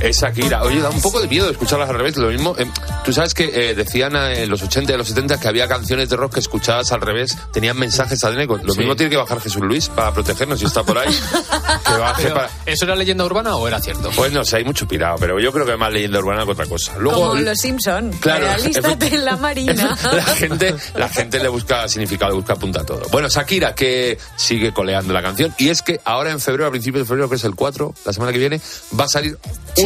Es Shakira. Oye, da un poco de miedo escucharlas al revés. Lo mismo, eh, tú sabes que eh, decían eh, en los 80 y los 70 que había canciones de rock que escuchabas al revés, tenían mensajes adénicos. Lo Sí. mismo tiene que bajar Jesús Luis para protegernos si está por ahí. que baje Pero, para... ¿Eso era leyenda urbana o era cierto? Pues no sé, hay mucho pirado, pero yo creo que es más leyenda urbana que otra cosa. Luego, Como los Simpson. Claro, Realístate en la marina. la gente, la gente le busca significado, le busca punta a todo. Bueno, Shakira, que sigue coleando la canción, y es que ahora en febrero, a principios de febrero, que es el 4, la semana que viene, va a salir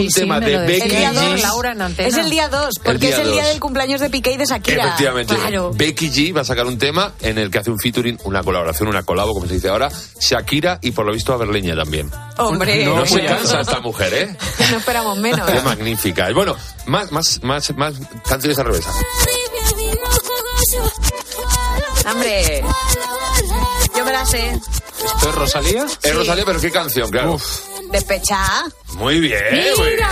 un Sí, tema de. Becky El día dos, G. Laura en antena. Es el día 2, El porque día es el día 2. del cumpleaños de Piqué y de Shakira. Efectivamente, Claro. Becky G va a sacar un tema en el que hace un featuring, una colaboración, una colabo, como se dice ahora, Shakira y por lo visto a Berleña también. Hombre, No, se cansa esta mujer, ¿eh? no esperamos menos. Qué magnífica. Bueno, más, más, más, más canciones al revés. Hombre, yo me la sé. ¿Esto es Rosalía? Es Rosalía, pero ¿qué canción? Claro. Despechada. Muy bien, muy bien.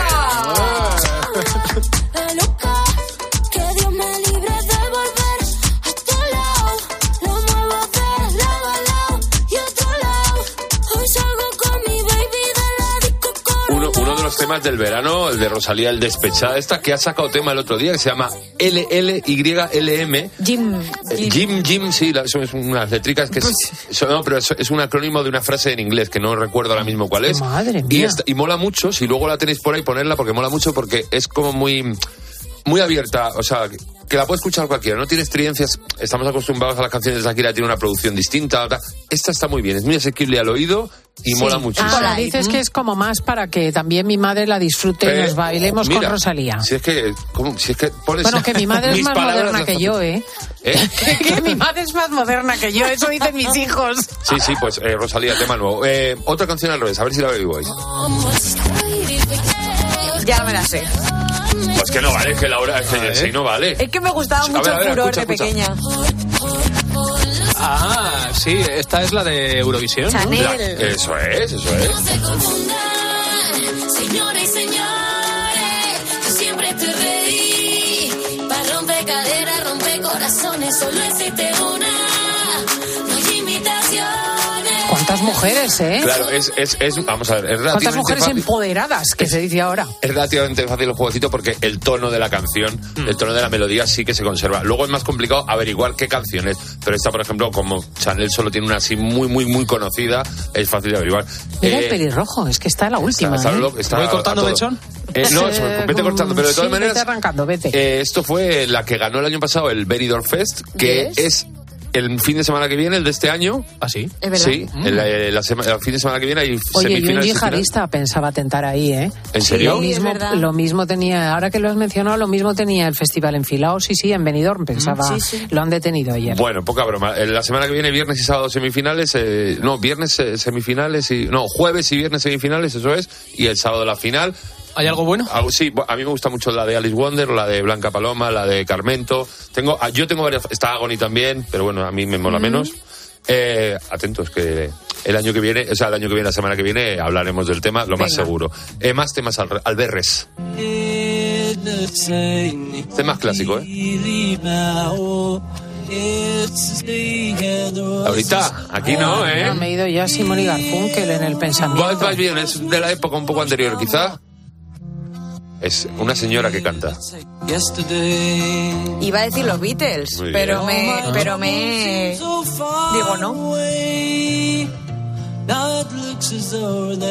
temas del verano, el de Rosalía, el despechada, esta que ha sacado tema el otro día, que se llama LLYLM. Jim. Eh, Jim, Jim, sí, son unas letricas que es, eso- no, pero es, es un acrónimo de una frase en inglés que no recuerdo ahora mismo cuál es. Madre Y, mía. esta- y mola mucho, si luego la tenéis por ahí, ponerla porque mola mucho porque es como muy, muy abierta, o sea, que la puede escuchar cualquiera, no tiene experiencias, estamos acostumbrados a las canciones de Shakira, tiene una producción distinta, tal. esta está muy bien, es muy asequible al oído y mola mucho. Ah, dices que es como más para que también mi madre la disfrute y Eh, nos bailemos mira, con Rosalía. Si es que, ¿cómo? si es que pones Bueno, que mi madre es más palabras moderna que yo, ¿eh? ¿Eh? que mi madre es más moderna que yo, eso dicen mis hijos. Sí, sí, pues eh, Rosalía, tema nuevo. Eh, otra canción al revés, a ver si la averiguáis. Ya me la sé. Pues que no vale, que Laura, es que sí, no vale. Es que me gustaba A ver, mucho a ver, el furor escucha, de escucha. pequeña. Ah, sí, esta es la de Eurovisión. ¿no? Chanel. La- eso es, eso es. Señores y señores, yo siempre te reí. Para romper caderas, romper corazones, solo existe ¿Cuántas mujeres, eh? Claro, es, es, es, vamos a ver, es ¿Cuántas relativamente mujeres fácil. empoderadas, que se dice ahora? Es relativamente fácil el jueguecito porque el tono de la canción, Mm. el tono de la melodía sí que se conserva. Luego es más complicado averiguar qué canciones, pero esta, por ejemplo, como Chanel solo tiene una así muy, muy, muy conocida, es fácil de averiguar. Mira Eh, el pelirrojo, es que está la última. está ¿eh? loco, está ¿Voy cortando mechón? Eh, no, Eh, vete cortando, pero de todas sí, maneras, Vete arrancando, vete. eh, esto fue la que ganó el año pasado el Benidorm Fest, que Yes. es el fin de semana que viene, el de este año. ¿Ah, sí? Es verdad. Sí, el, eh, la sema- el fin de semana que viene hay Oye, y un yihadista pensaba tentar ahí, ¿eh? ¿En serio? Lo Sí, mismo, verdad. lo mismo tenía, ahora que lo has mencionado, lo mismo tenía el festival en Filao, sí, sí, en Benidorm, pensaba, Sí, sí. lo han detenido ayer. Bueno, poca broma. Eh, La semana que viene, viernes y sábado semifinales. eh, no, viernes eh, semifinales y. No, jueves y viernes semifinales, eso es. Y el sábado la final. ¿Hay algo bueno? Ah, sí, a mí me gusta mucho la de Alice Wonder, la de Blanca Paloma, la de Carmento. Tengo, ah, yo tengo varias. Está Agony también, pero bueno, a mí me mola menos. Eh, atentos, que el año que viene, o sea, el año que viene, la semana que viene, hablaremos del tema, lo más Venga. seguro. Eh, más temas al, al berres. Este es más clásico, ¿eh? Ahorita, aquí no, ¿eh? No, me he ido ya Simón y Garfunkel en el pensamiento. Vas bien, es de la época un poco anterior, quizá. Es una señora que canta. Iba a decir los Beatles, pero me, pero me digo no.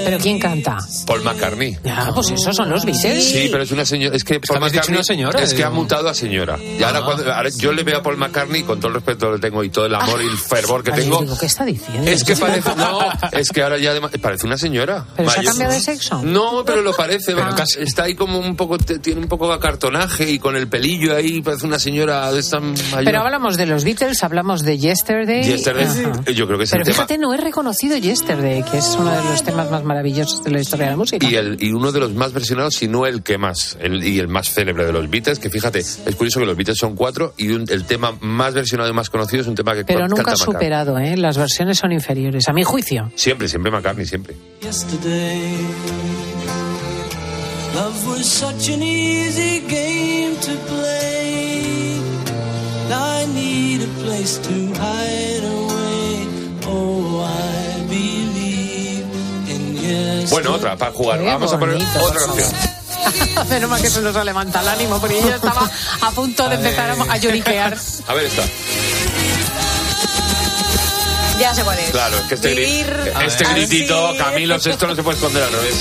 ¿Pero quién canta? Paul McCartney. Ah, pues esos son los Beatles. Sí, pero es una señora. Es que Paul McCartney una señora, es que ha digo. mutado a señora. Y ahora, cuando, ahora yo le veo a Paul McCartney con todo el respeto que tengo y todo el amor y el fervor que tengo. digo, ¿qué está diciendo? Es que parece, no, es que ahora ya además- parece una señora. ¿Pero se ha mayor. cambiado de sexo? No, pero lo parece, Ah. está ahí como un poco, tiene un poco de acartonaje y con el pelillo ahí, parece una señora de esta mayor. Pero hablamos de los Beatles, hablamos de Yesterday. Yesterday, Ajá. yo creo que es Pero el tema. fíjate, no he reconocido Yesterday, que es uno de los temas más maravillosos de la historia de la música. Y, el, y uno de los más versionados, si no el que más, el- y el más célebre de los Beatles, que fíjate, es curioso que los Beatles son cuatro y un- el tema más versionado y más conocido es un tema que Pero canta nunca McCartney. superado, ¿eh? Las versiones son inferiores, a mi juicio. Siempre, siempre McCartney, siempre. Yesterday, love was such an easy game to play. I need a place to hide away. Bueno, otra, para jugar. Qué Vamos a poner otra canción. Menos mal que se nos levanta el ánimo, porque yo estaba a punto de empezar a, a lloriquear. A ver esta. Ya sé cuál es. Claro, es que este, Vivir este así. gritito, Camilo, esto no se puede esconder al revés.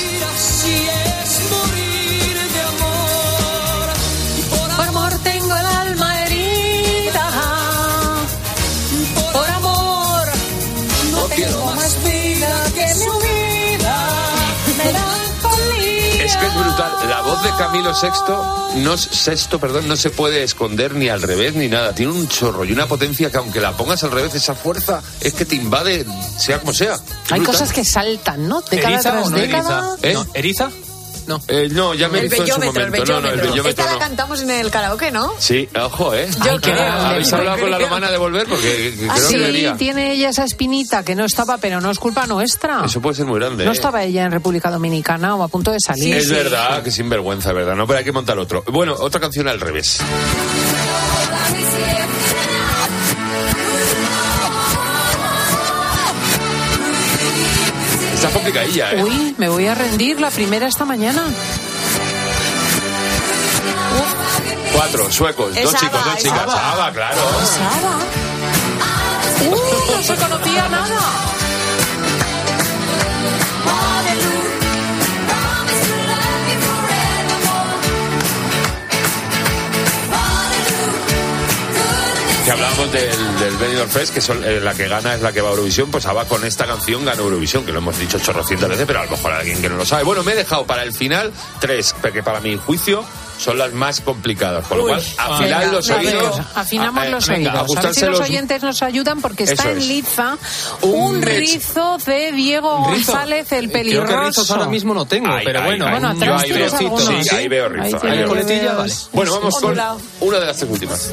Brutal. La voz de Camilo Sexto, no, Sexto, perdón, no se puede esconder ni al revés ni nada. Tiene un chorro y una potencia que aunque la pongas al revés, esa fuerza es que te invade, sea como sea. Hay Brutal. cosas que saltan, ¿no? Década ¿Eriza tras o no década. ¿Eh? No, ¿Eriza? No. Eh, no, ya me El hizo en su bellómetro, el momento. No, no, el bellómetro. Esta la cantamos en el karaoke, ¿no? Sí, ojo, ¿eh? Yo Ay, creo. ¿Habéis yo hablado con la romana de volver? Porque creo Ah, que sí, debería. tiene ella esa espinita que no estaba, pero no es culpa nuestra. Eso puede ser muy grande. No ¿eh? estaba ella en República Dominicana o a punto de salir. es verdad, que sinvergüenza, ¿verdad? No, pero hay que montar otro. Bueno, otra canción al revés. Complicadilla, ¿eh? Uy, me voy a rendir la primera esta mañana. Cuatro, suecos, Es dos Ava, chicos, dos chicas. Ava. Ava, claro. Uh, no se conocía nada. Que hablamos del, del Benidorm Fest, que son, eh, la que gana es la que va a Eurovisión, pues Ava con esta canción gana Eurovisión, que lo hemos dicho chorrocientas veces, pero a lo mejor alguien que no lo sabe. Bueno, me he dejado para el final tres, que para mi juicio son las más complicadas, con lo cual afilar los oídos. afinamos eh, los venga, oídos. A ver si los oyentes nos ayudan porque está Eso en es. liza Un un, rizo de Diego. González, el Creo que pelirroso. rizos ahora mismo no tengo, Ahí, pero ahí, bueno. ahí. Bueno, Yo atrás ahí veo, tienes algunos, sí, ¿sí? ahí veo Ahí rizo. ahí veo coletilla, vale. Bueno, vamos con una de las tres últimas.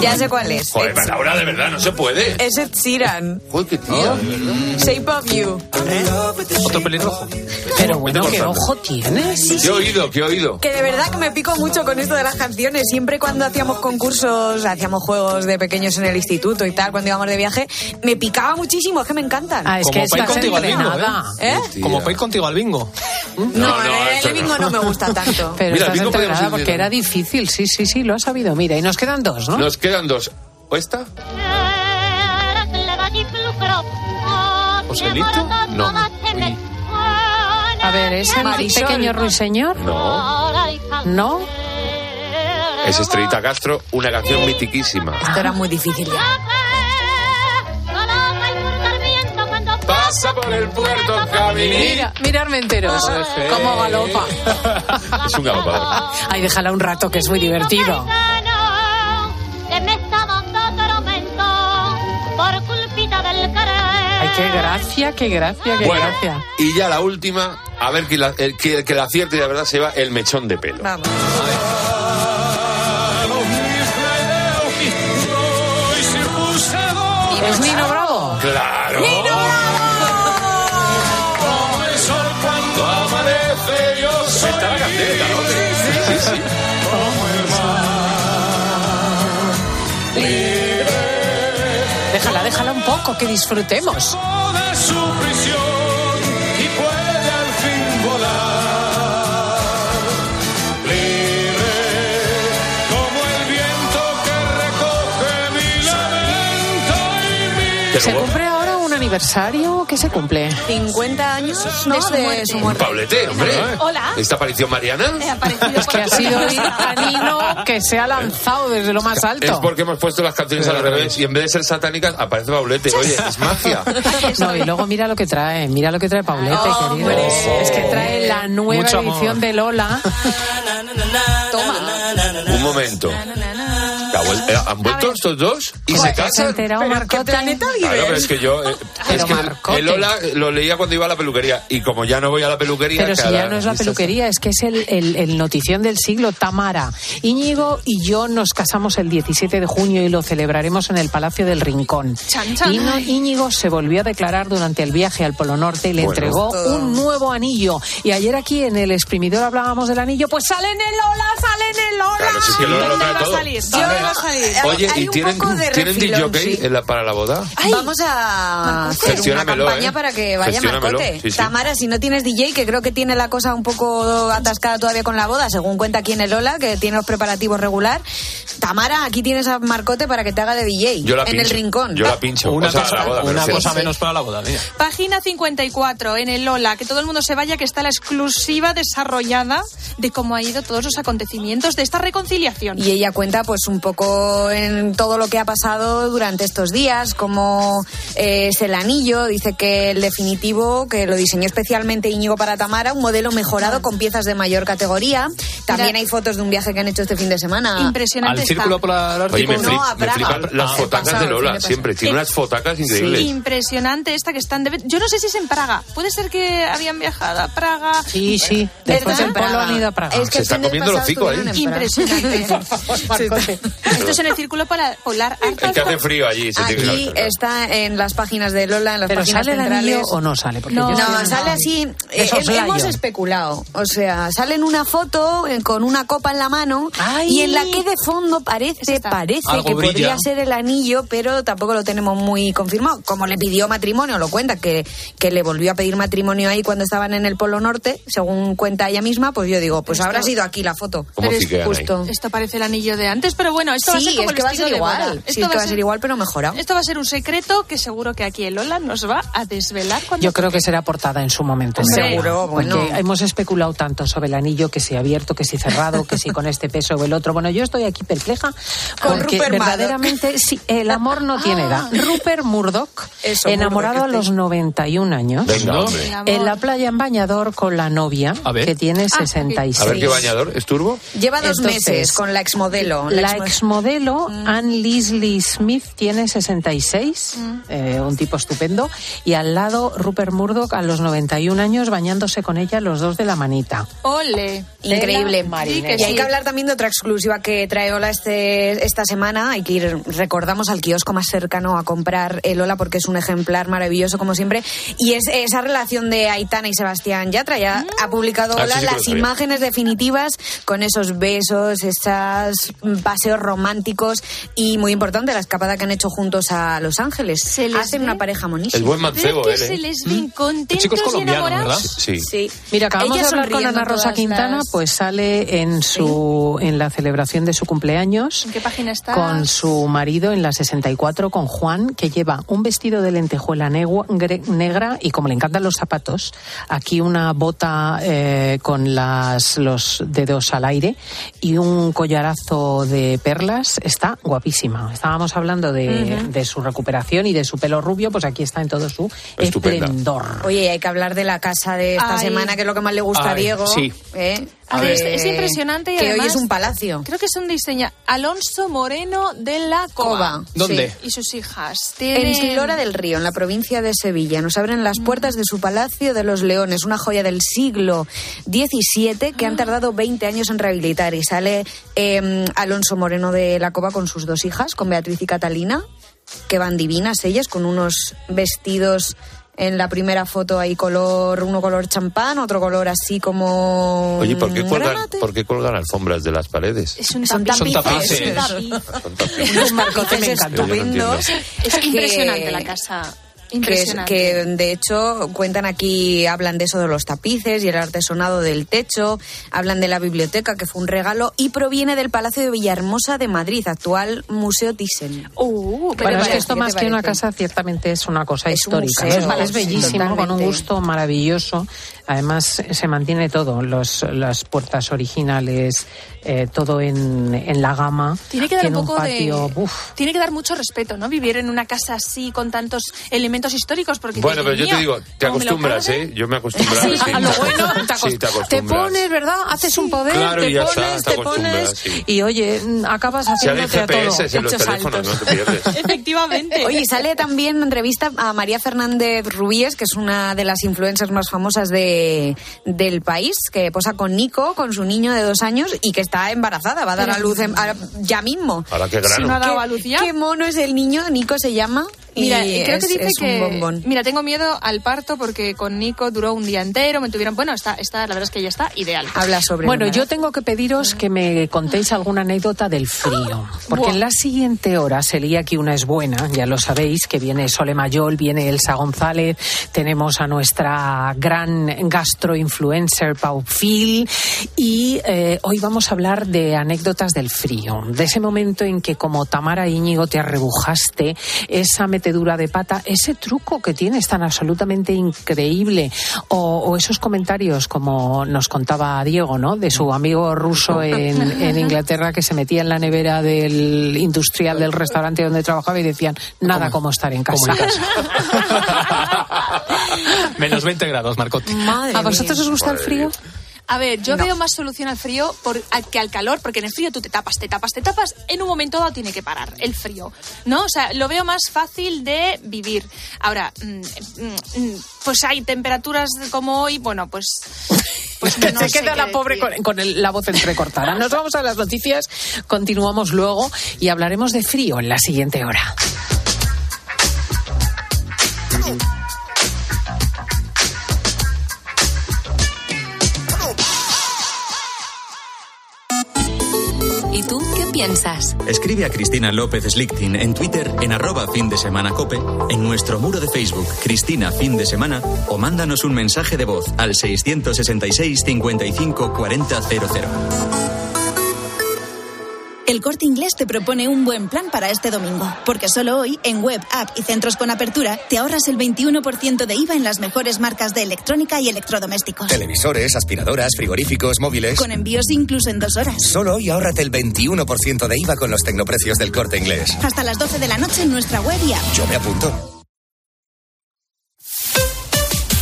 Ya sé cuál es. Joder, Ed- Laura, de verdad, no se puede. Es Ed Sheeran. Joder, qué verdad. Shape of You. Otro pelirrojo. Pero bueno, ¿qué ojo ¿Qué he oído? ¿Qué he oído? Que de verdad que me pico mucho con esto de las canciones. Siempre cuando hacíamos concursos, hacíamos juegos de pequeños en el instituto y tal, cuando íbamos de viaje, me picaba muchísimo, es que me encantan. Ah, es que Como estás contigo al bingo. ¿Eh? Tía. Como contigo al bingo. No, No, no, el, bingo no me gusta tanto. Pero Mira, estás ir porque era difícil. Sí, sí, sí, lo has sabido. Mira, y nos quedan dos, ¿no? Nos quedan dos. ¿O esta? ¿Joselito? No. A ver, ¿es el Marisol. pequeño ruiseñor? No. ¿No? Es Estrellita Castro, una canción mitiquísima. Esto era muy difícil ya. Pasa por el puerto. Mira, mirarme enteros. Como galopa. Es un galopador. Ay, déjala un rato, que es muy divertido. Gracia, qué gracia, qué Bueno, gracia. y ya la última, a ver que la, el, que, que la acierte y de verdad se va el mechón de pelo. Vamos. ¿Es Nino Bravo? ¡Claro! Cuando amanece yo soy Está la candela, ¿no? Sí, sí. Déjala, poco, que disfrutemos. de su prisión y puede al fin volar. Libre como el viento que recoge mi lamento y mi Que ¿Se luego- cumple ahora un aniversario? ¿Qué se cumple? 50 años ¿no? De su muerte. Un Pablete, hombre. Hola. ¿Esta aparición mariana? Es que ha sido a Nino que se ha lanzado desde lo más Es alto. porque hemos puesto las canciones al revés y en vez de ser satánicas aparece Paulete. Oye, es magia. No, y luego mira lo que trae, mira lo que trae Paulete, querido. Hombre. Es que trae la nueva Mucho amor. edición de Lola. Un momento. ¿Que ha vuel- eh, ¿Han vuelto estos dos? ¿Y se ¿Se ha casan? enterado, ¿Pero qué Claro, es que yo. eh, Pero es que Marcote. el Lola lo leía cuando iba a la peluquería. Y como ya no voy a la peluquería. Pero si ya no es la peluquería, es que es el, el- el notición del siglo, Tamara. Íñigo y yo nos casamos el 17 de junio y lo celebraremos en el Palacio del Rincón. Chan, chan. Íñigo- Íñigo se volvió a declarar durante el viaje al Polo Norte y le Bueno. entregó Todo. un nuevo anillo. Y ayer aquí en el exprimidor hablábamos del anillo, pues sale en el Lola, sale en el Lola. Si es que Lola lo ¿Dónde trae va a todo. salir? Yo A ver, va a salir. Oye, Hay ¿y un tienen, poco de ¿tienen refilón, DJ sí. para la boda? Vamos a hacer una campaña ¿eh? para que vaya Marcote. sí, sí. Tamara, si no tienes DJ, que creo que tiene la cosa un poco atascada todavía con la boda, según cuenta aquí en el Ola, que tiene los preparativos regular. Tamara, aquí tienes a Marcote para que te haga de DJ. Yo la en pincho. el rincón. Yo la pincho. Una o sea, cosa, la boda, me una refiero. cosa menos para la boda, mira. Página 54 en el Lola, que todo el mundo se vaya, que está la exclusiva desarrollada de cómo ha ido todos los acontecimientos de esta reconciliación conciliación. Y ella cuenta pues un poco en todo lo que ha pasado durante estos días, cómo eh, es el anillo, dice que el definitivo, que lo diseñó especialmente Íñigo para Tamara, un modelo mejorado con piezas de mayor categoría. También Mira. hay fotos de un viaje que han hecho este fin de semana. Impresionante Al círculo polar Oye, ártico. me, No, a me Praga. las Ah, fotacas pasado, de Lola, siempre. Tiene unas fotacas increíbles. Impresionante esta que están de... Yo no sé si es en Praga. Puede ser que habían viajado a Praga. Sí, sí. Después ¿Verdad? del polo han ido a Praga. Es que Se está comiendo el hocico ahí. en Praga. Impresionante. Esto es en el círculo polar, polar Es que hace frío allí. Se Aquí está en las páginas de Lola, en las Pero páginas sale el centrales. anillo o no sale, porque no, yo no, sale así. Eh, hemos especulado. O sea, sale en una foto eh, con una copa en la mano y en la que de fondo parece, parece Algo que brilla. podría ser el anillo, pero tampoco lo tenemos muy confirmado. Como le pidió matrimonio, lo cuenta, que, que le volvió a pedir matrimonio ahí cuando estaban en el Polo Norte, según cuenta ella misma, pues yo digo, pues Esto- habrá sido aquí la foto. ¿Cómo Pero es ahí? Esto parece el anillo de antes, pero bueno, esto va a ser Sí, como es el que va a ser de boda. igual. Sí, Esto es que va a ser igual, pero mejorado. Esto va a ser un secreto que seguro que aquí el Lola nos va a desvelar cuando Yo creo que será portada en su momento. Hombre. Seguro, Porque bueno. hemos especulado tanto sobre el anillo, que si abierto, que si cerrado, que si con este peso o el otro. Bueno, yo estoy aquí perpleja Con porque Rupert Murdoch. verdaderamente sí, el amor no tiene edad. Rupert Murdoch, Eso, enamorado Murdoch, a los 91 años, Venga, en la playa en bañador con la novia, que tiene Ah, 66. A ver qué bañador. ¿Es turbo? Lleva dos Entonces, meses con la exmodelo. La exmo- exmodelo Mm. Anne Leslie Smith tiene 66, Mm. eh, un tipo estupendo, y al lado Rupert Murdoch a los 91 años bañándose con ella los dos de la manita. Ole. Increíble. Tela marinera. Y hay que hablar también de otra exclusiva que trae Ola este, esta semana. Hay que ir, recordamos, al kiosco más cercano a comprar el Ola porque es un ejemplar maravilloso, como siempre. Y es esa relación de Aitana y Sebastián Yatra. Ya ha publicado Ah, Ola sí, sí las imágenes definitivas con esos besos, esos paseos románticos y, muy importante, la escapada que han hecho juntos a Los Ángeles. Se les Hacen ve- una pareja monísima. El buen mancebo, él, se ¿eh? les ven contentos chico es y enamorados. Sí. Sí. Mira, acabamos Ella de hablar con Ana Rosa Quintana, las- pues sale en su en la celebración de su cumpleaños ¿En qué página está? con su marido en la 64 con Juan, que lleva un vestido de lentejuela negra y como le encantan los zapatos, aquí una bota eh, con las los dedos al aire y un collarazo de perlas. Está guapísima. Estábamos hablando de, de su recuperación y de su pelo rubio, pues aquí está en todo su Estupenda. esplendor. Oye, hay que hablar de la casa de esta Ay. semana, que es lo que más le gusta a Diego. sí. ¿eh? A ver, Que- es, es impresionante y que además hoy es un palacio. Creo que es un diseño Alonso Moreno de la Cova. ¿Dónde? Y sus hijas. En Tienen... Silora del Río, en la provincia de Sevilla, nos abren las puertas de su Palacio de los Leones, una joya del siglo XVII que han tardado 20 años en rehabilitar. Y sale eh, Alonso Moreno de la Cova con sus dos hijas, con Beatriz y Catalina, que van divinas ellas, con unos vestidos en la primera foto hay color, uno color champán, otro color así como... Oye, ¿por qué, colgan, granate. ¿por qué colgan alfombras de las paredes? Es un Son tapices. Son Son tapices. Unos marcotes no estupendos. Es que- impresionante la casa. Que, es- Impresionante. que, de hecho cuentan aquí, hablan de eso de los tapices y el artesonado del techo, hablan de la biblioteca que fue un regalo y proviene del Palacio de Villahermosa de Madrid, actual Museo Thyssen. Uh, ¿qué te Bueno, es que esto ¿Qué más que una casa ciertamente es una cosa Es un histórica. museo, ¿no? es, bellísimo, con un gusto maravilloso. Además, se mantiene todo, los, las puertas originales, eh, todo en, en la gama. Tiene que dar Tiene un poco patio, de. uf. Tiene que dar mucho respeto, ¿no? Vivir en una casa así con tantos elementos históricos. Porque Bueno, pero yo te "Dios digo, te ¿cómo me lo acostumbras, cargan?". ¿eh? Yo me he acostumbrado. Sí, a lo bueno, te, Sí, te pones, ¿verdad? Haces un poder, Claro, te pones, está, te pones sí. y oye, acabas Si haciéndote a todo. En los hechos teléfonos, altos. no te pierdes. Efectivamente. Oye, sale también entrevista a María Fernández Rubíes, que es una de las influencers más famosas de, del país, que posa con Nico, con su niño de dos años, y que está embarazada, va a dar a luz en- a- ya mismo. Ahora qué Si grano. no ha dado a ¿Qué, luz ya. qué mono es el niño? Nico se llama. Mira, y creo es, que dice es que. un bombón. Mira, tengo miedo al parto porque con Nico duró un día entero, me tuvieron. Bueno, está, está, la verdad es que ya está ideal. Habla sobre Bueno, yo tengo que pediros que me contéis alguna anécdota del frío. Porque en la siguiente hora se leía aquí una es buena, ya lo sabéis, que viene Sole Mayol, viene Elsa González, tenemos a nuestra gran gastroinfluencer Pau Phil y eh, hoy vamos a hablar de anécdotas del frío, de ese momento en que como Tamara Íñigo te arrebujaste, esa metedura de pata, ese truco que tienes tan absolutamente increíble, o, o esos comentarios como nos contaba Diego, ¿no? De su amigo ruso en, en Inglaterra que se metía en la nevera del industrial del restaurante donde trabajaba y decían nada como, estar en casa. Menos 20 grados, Marcote. ¿A vosotros os gusta el frío? A ver, yo veo más solución al frío por, al- que al calor, porque en el frío tú te tapas, te tapas, te tapas, en un momento dado tiene que parar el frío, ¿no? O sea, lo veo más fácil de vivir. Ahora, mm, mm, mm, pues hay temperaturas como hoy, bueno, pues... pues no se queda la pobre decir. con, con el- la voz entrecortada. Nos vamos a las noticias, continuamos luego y hablaremos de frío en la siguiente hora. Escribe a Cristina López Slichting en Twitter en arroba fin de semana cope, en nuestro muro de Facebook Cristina Fin de Semana o mándanos un mensaje de voz al 666 55 40 00. El Corte Inglés te propone un buen plan para este domingo, porque solo hoy, en web, app y centros con apertura, te ahorras el 21% de IVA en las mejores marcas de electrónica y electrodomésticos. Televisores, aspiradoras, frigoríficos, móviles. Con envíos incluso en dos horas. Solo hoy ahórrate el 21% de IVA con los tecnoprecios del corte inglés. Hasta las 12 de la noche en nuestra web y app. Yo me apunto.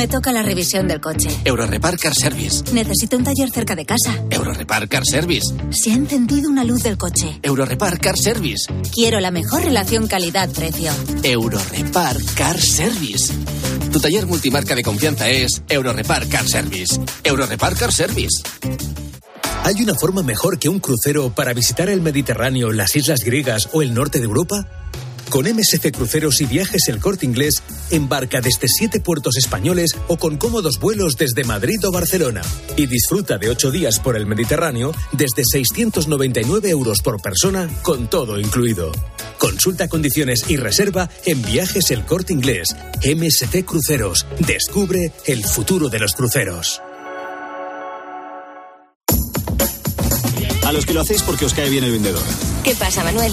Me toca la revisión del coche. Eurorepar Car Service. Necesito un taller cerca de casa. Eurorepar Car Service. Se ha encendido una luz del coche. Eurorepar Car Service. Quiero la mejor relación calidad-precio. Eurorepar Car Service. Tu taller multimarca de confianza es Eurorepar Car Service. Eurorepar Car Service. ¿Hay una forma mejor que un crucero para visitar el Mediterráneo, las islas griegas o el norte de Europa? Con MSC Cruceros y Viajes El Corte Inglés, embarca desde siete puertos españoles o con cómodos vuelos desde Madrid o Barcelona. Y disfruta de ocho días por el Mediterráneo desde 699 euros por persona, con todo incluido. Consulta condiciones y reserva en Viajes El Corte Inglés. MSC Cruceros. Descubre el futuro de los cruceros. A los que lo hacéis porque os cae bien el vendedor. ¿Qué pasa, Manuel?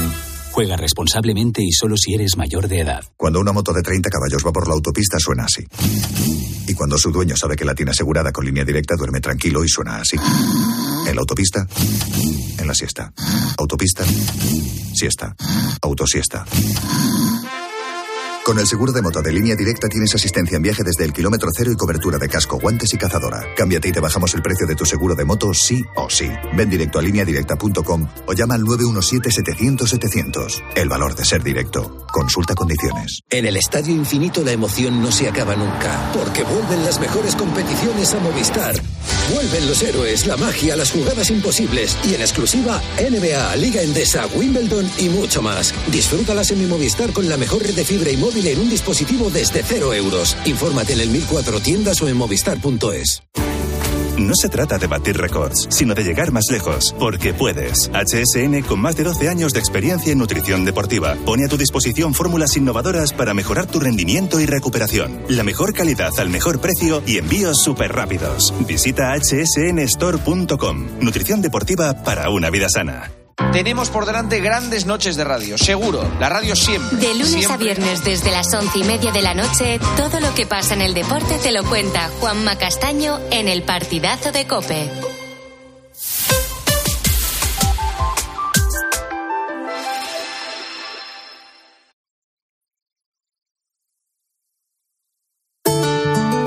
Juega responsablemente y solo si eres mayor de edad. Cuando una moto de 30 caballos va por la autopista suena así. Y cuando su dueño sabe que la tiene asegurada con línea directa duerme tranquilo y suena así. En la autopista, en la siesta. Autopista, siesta. Autosiesta. Con el seguro de moto de línea directa tienes asistencia en viaje desde el kilómetro cero y cobertura de casco, guantes y cazadora. Cámbiate y te bajamos el precio de tu seguro de moto sí o sí. Ven directo a lineadirecta.com o llama al 917-700-700. El valor de ser directo. Consulta condiciones. En el Estadio Infinito la emoción no se acaba nunca, porque vuelven las mejores competiciones a Movistar. Vuelven los héroes, la magia, las jugadas imposibles y en exclusiva NBA, Liga Endesa, Wimbledon y mucho más. Disfrútalas en mi Movistar con la mejor red de fibra y móvil en un dispositivo desde cero euros. Infórmate en el 1004 tiendas o en movistar.es. No se trata de batir récords, sino de llegar más lejos, porque puedes. HSN, con más de 12 años de experiencia en nutrición deportiva, pone a tu disposición fórmulas innovadoras para mejorar tu rendimiento y recuperación. La mejor calidad al mejor precio y envíos súper rápidos. Visita hsnstore.com. Nutrición deportiva para una vida sana. Tenemos por delante grandes noches de radio, seguro. La radio siempre. De lunes a viernes desde las once y media de la noche, todo lo que pasa en el deporte te lo cuenta Juanma Castaño en el partidazo de Cope.